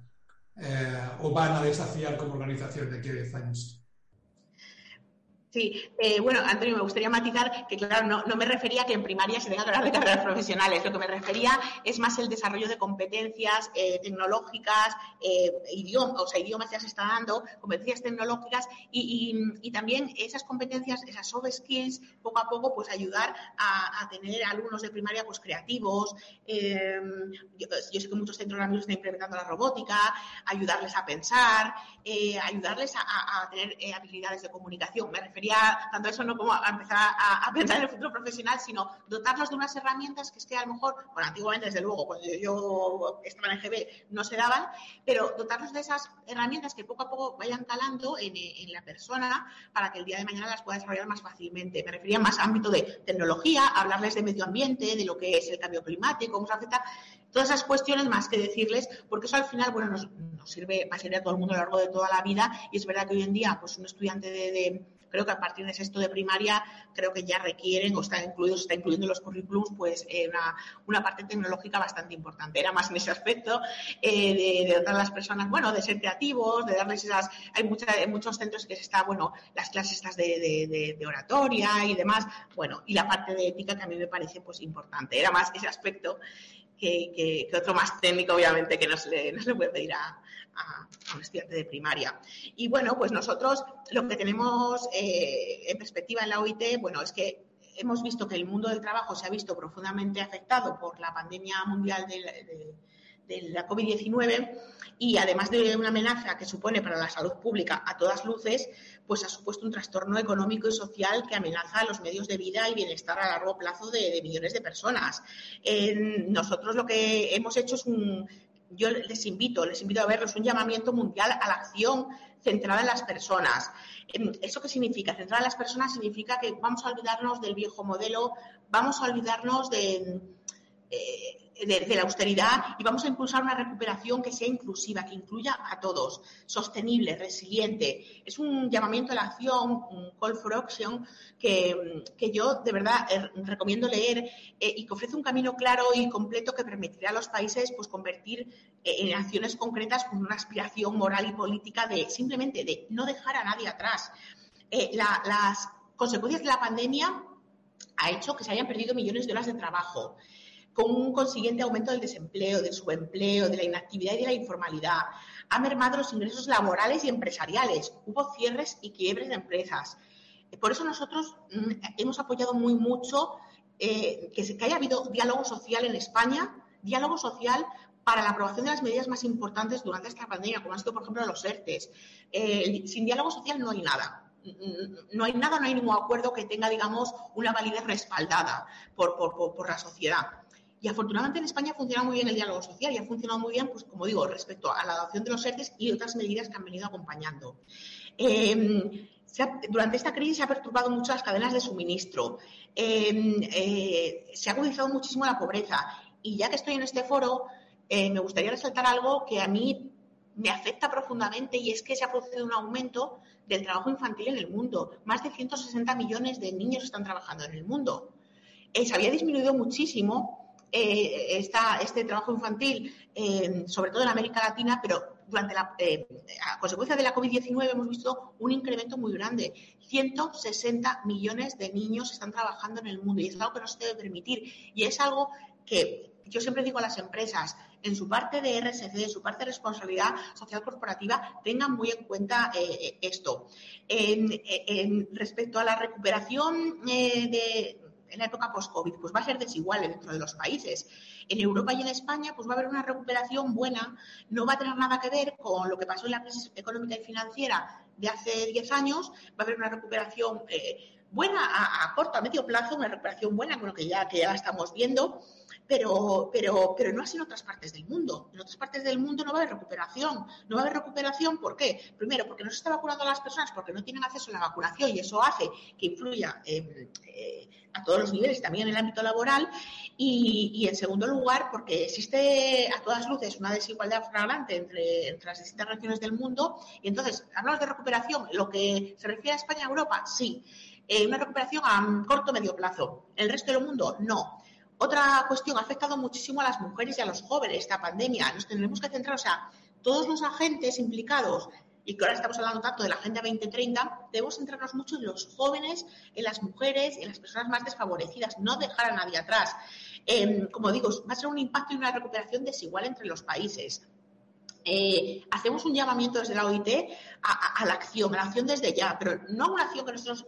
eh, o van a desafiar como organización de aquí a 10 años? Sí, eh, bueno, Antonio, me gustaría matizar que, claro, no, me refería a que en primaria se tenga que hablar de carreras profesionales. Lo que me refería es más el desarrollo de competencias eh, tecnológicas, eh, idiomas, o sea, idiomas ya se está dando, competencias tecnológicas y, también esas competencias, esas soft skills, poco a poco, pues ayudar a, tener alumnos de primaria pues creativos. Yo, sé que muchos centros ahora están implementando la robótica, ayudarles a pensar, ayudarles a, a tener habilidades de comunicación. Me refería tanto eso no como a empezar a, pensar en el futuro profesional, sino dotarnos de unas herramientas que es que a lo mejor, bueno, antiguamente desde luego, cuando yo estaba en el GB no se daban, pero dotarnos de esas herramientas que poco a poco vayan calando en, la persona para que el día de mañana las pueda desarrollar más fácilmente. Me refería más a ámbito de tecnología, hablarles de medio ambiente, de lo que es el cambio climático, cómo se afecta todas esas cuestiones más que decirles, porque eso al final, bueno, nos, sirve, va a servir a todo el mundo a lo largo de toda la vida y es verdad que hoy en día, pues un estudiante de creo que a partir de sexto de primaria creo que ya requieren o está incluido, está incluyendo en los currículums pues eh, una, parte tecnológica bastante importante. Era más en ese aspecto eh, de, dotar a las personas, bueno, de ser creativos, de darles esas, hay, muchos centros que se está, bueno, las clases estas de, oratoria y demás, bueno, y la parte de ética que a mí me parece pues importante. Era más ese aspecto que, otro más técnico, obviamente, que no se le, no se le puede pedir a, a, un estudiante de primaria. Y bueno, pues nosotros lo que tenemos eh, en perspectiva en la OIT, bueno, es que hemos visto que el mundo del trabajo se ha visto profundamente afectado por la pandemia mundial de, la COVID-19 y además de una amenaza que supone para la salud pública a todas luces, pues ha supuesto un trastorno económico y social que amenaza los medios de vida y bienestar a largo plazo de, millones de personas. nosotros lo que hemos hecho es un, yo les invito, les invito a verlos, un llamamiento mundial a la acción centrada en las personas. ¿Eso qué significa? Centrada en las personas significa que vamos a olvidarnos del viejo modelo, vamos a olvidarnos de, eh, de, la austeridad y vamos a impulsar una recuperación que sea inclusiva, que incluya a todos, sostenible, resiliente. Es un llamamiento a la acción, un call for action que, yo de verdad eh, recomiendo leer eh, y que ofrece un camino claro y completo que permitirá a los países pues, convertir eh, en acciones concretas con una aspiración moral y política de simplemente de no dejar a nadie atrás. las consecuencias de la pandemia ha hecho que se hayan perdido millones de horas de trabajo con un consiguiente aumento del desempleo, del subempleo, de la inactividad y de la informalidad. Ha mermado los ingresos laborales y empresariales. Hubo cierres y quiebres de empresas. Por eso nosotros mm, hemos apoyado muy mucho eh, que, se, que haya habido diálogo social en España, diálogo social para la aprobación de las medidas más importantes durante esta pandemia, como han sido, por ejemplo, los ERTES. Eh, sin diálogo social no hay nada no hay nada, no hay ningún acuerdo que tenga, digamos, una validez respaldada por, por la sociedad. Y afortunadamente en España funciona muy bien el diálogo social y ha funcionado muy bien, pues como digo, respecto a la adopción de los ERTES y otras medidas que han venido acompañando. Em, durante esta crisis se han perturbado mucho las cadenas de suministro, em, eh, se ha agudizado muchísimo la pobreza y ya que estoy en este foro, eh, me gustaría resaltar algo que a mí me afecta profundamente y es que se ha producido un aumento del trabajo infantil en el mundo. Más de 160 millones de niños están trabajando en el mundo. Eh, se había disminuido muchísimo eh, este trabajo infantil, eh, sobre todo en América Latina, pero durante la eh, a consecuencia de la COVID-19 hemos visto un incremento muy grande. 160 millones de niños están trabajando en el mundo y es algo que no se debe permitir. Y es algo que yo siempre digo a las empresas, en su parte de RSC, en su parte de responsabilidad social corporativa, tengan muy en cuenta esto. respecto a la recuperación de, en la época post-COVID, pues va a ser desigual dentro de los países. En Europa y en España, pues va a haber una recuperación buena, no va a tener nada que ver con lo que pasó en la crisis económica y financiera de hace 10 años, va a haber una recuperación eh, buena a, corto, a medio plazo, una recuperación buena, lo que ya, que ya la estamos viendo, pero, pero, pero no así en otras partes del mundo. En otras partes del mundo no va a haber recuperación. No va a haber recuperación, ¿por qué? Primero, porque no se está vacunando a las personas, porque no tienen acceso a la vacunación y eso hace que influya eh, a todos los niveles, también en el ámbito laboral. Y, en segundo lugar, porque existe a todas luces una desigualdad flagrante entre, entre las distintas regiones del mundo. Y entonces, hablamos de recuperación, lo que se refiere a España y Europa, sí. Eh, una recuperación a corto o medio plazo. El resto del mundo, no. Otra cuestión, ha afectado muchísimo a las mujeres y a los jóvenes esta pandemia. Nos tendremos que centrar, o sea, todos los agentes implicados y que ahora estamos hablando tanto de la Agenda 2030, debemos centrarnos mucho en los jóvenes, en las mujeres, en las personas más desfavorecidas, no dejar a nadie atrás. Em, como digo, va a ser un impacto y una recuperación desigual entre los países. Eh, hacemos un llamamiento desde la OIT a, la acción, a la acción desde ya, pero no una acción que nosotros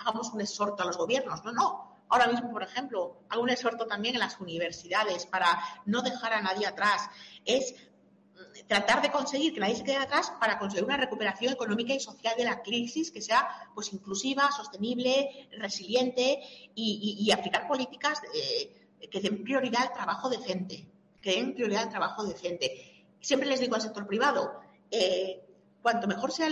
hagamos un exhorto a los gobiernos, no, no. Ahora mismo, por ejemplo, hago un exhorto también en las universidades para no dejar a nadie atrás. Es tratar de conseguir que nadie se quede atrás para conseguir una recuperación económica y social de la crisis que sea pues inclusiva, sostenible, resiliente y, aplicar políticas eh, que den prioridad al trabajo decente, que den prioridad al trabajo decente. Siempre les digo al sector privado, eh, cuanto mejor sea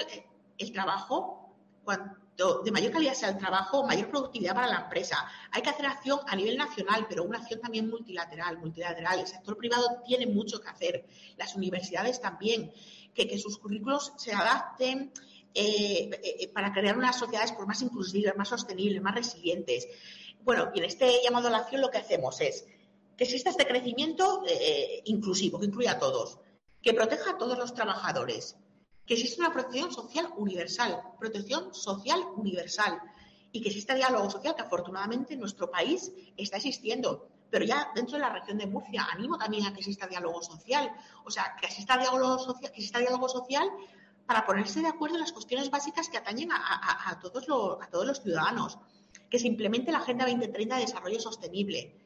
el, trabajo, cuanto de mayor calidad sea el trabajo, mayor productividad para la empresa. Hay que hacer acción a nivel nacional, pero una acción también multilateral, multilateral. El sector privado tiene mucho que hacer, las universidades también, que, sus currículos se adapten eh, eh, para crear unas sociedades pues, más inclusivas, más sostenibles, más resilientes. Bueno, y en este llamado a la acción lo que hacemos es que exista este crecimiento inclusivo, que incluya a todos, que proteja a todos los trabajadores, que existe una protección social universal, protección social universal, y que existe diálogo social que afortunadamente en nuestro país está existiendo. Pero ya dentro de la región de Murcia animo también a que exista diálogo social, o sea, que exista diálogo social, que exista diálogo social para ponerse de acuerdo en las cuestiones básicas que atañen a, todos, los, a todos los ciudadanos, que se implemente la Agenda 2030 de Desarrollo Sostenible,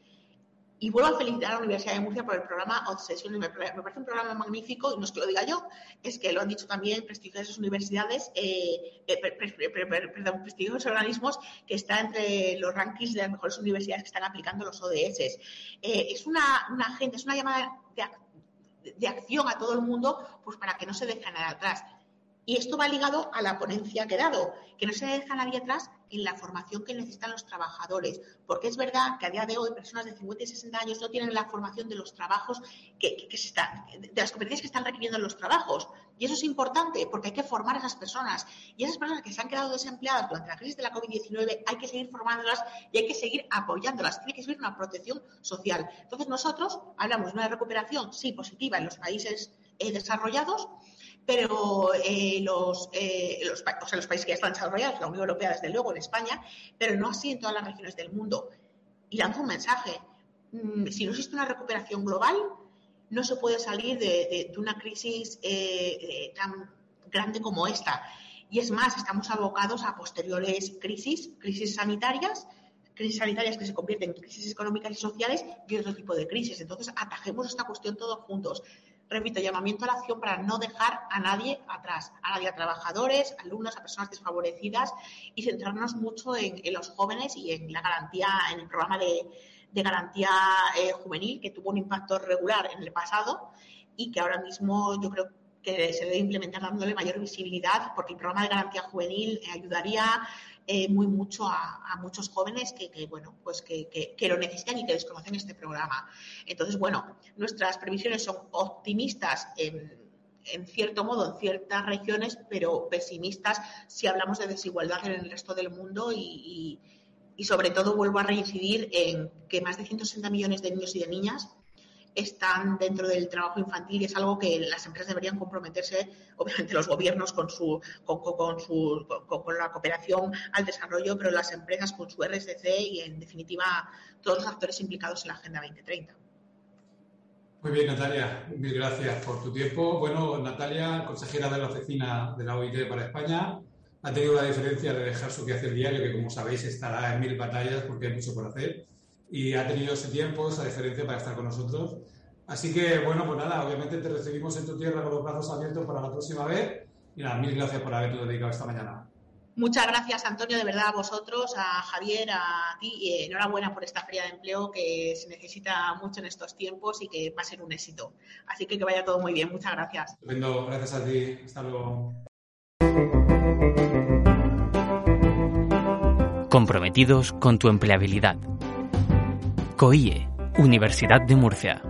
y vuelvo a felicitar a la Universidad de Murcia por el programa Obsession. Me, parece un programa magnífico, y no es que lo diga yo, es que lo han dicho también prestigiosas universidades, eh, eh perdón, prestigiosos organismos que están entre los rankings de las mejores universidades que están aplicando los ODS. Eh, es una, una agenda, es una llamada de, de, acción a todo el mundo pues para que no se dejen atrás. Y esto va ligado a la ponencia que he dado, que no se deja nadie atrás en la formación que necesitan los trabajadores, porque es verdad que a día de hoy personas de 50 y 60 años no tienen la formación de los trabajos que, se están, de las competencias que están requiriendo los trabajos. Y eso es importante porque hay que formar a esas personas. Y esas personas que se han quedado desempleadas durante la crisis de la COVID-19 hay que seguir formándolas y hay que seguir apoyándolas. Tiene que ser una protección social. Entonces nosotros hablamos de una recuperación, sí, positiva en los países eh, desarrollados, pero eh, los, eh, los, los países que ya están desarrollados, la Unión Europea desde luego, en España, pero no así en todas las regiones del mundo. Y lanzo un mensaje. Mm, si no existe una recuperación global, no se puede salir de, una crisis eh, tan grande como esta. Y es más, estamos abocados a posteriores crisis, crisis sanitarias, crisis sanitarias que se convierten en crisis económicas y sociales y otro tipo de crisis. Entonces, atajemos esta cuestión todos juntos repito, llamamiento a la acción para no dejar a nadie atrás, a nadie, a trabajadores, alumnos, a personas desfavorecidas y centrarnos mucho en, los jóvenes y en la garantía, en el programa de, garantía eh, juvenil que tuvo un impacto regular en el pasado y que ahora mismo yo creo que se debe implementar dándole mayor visibilidad porque el programa de garantía juvenil ayudaría eh, muy mucho a, muchos jóvenes que, bueno, pues que, lo necesitan y que desconocen este programa. Entonces, bueno, nuestras previsiones son optimistas en, cierto modo en ciertas regiones, pero pesimistas si hablamos de desigualdad en el resto del mundo y, y sobre todo vuelvo a reincidir en que más de 160 millones de niños y de niñas están dentro del trabajo infantil y es algo que las empresas deberían comprometerse, obviamente los gobiernos con su con, con, su, con, la cooperación al desarrollo, pero las empresas con su RSC y en definitiva todos los actores implicados en la Agenda 2030. Muy bien, Natalia, mil gracias por tu tiempo. Bueno, Natalia, consejera de la oficina de la OIT para España, ha tenido la diferencia de dejar su quehacer diario, que como sabéis estará en mil batallas porque hay mucho por hacer y ha tenido ese tiempo, esa diferencia para estar con nosotros. Así que, bueno, pues nada, obviamente te recibimos en tu tierra con los brazos abiertos para la próxima vez. Y nada, mil gracias por haberte dedicado esta mañana. Muchas gracias, Antonio, de verdad a vosotros, a Javier, a ti. Y enhorabuena por esta feria de empleo que se necesita mucho en estos tiempos y que va a ser un éxito. Así que que vaya todo muy bien. Muchas gracias. Estupendo, gracias a ti. Hasta luego. Comprometidos con tu empleabilidad. COIE, Universidad de Murcia.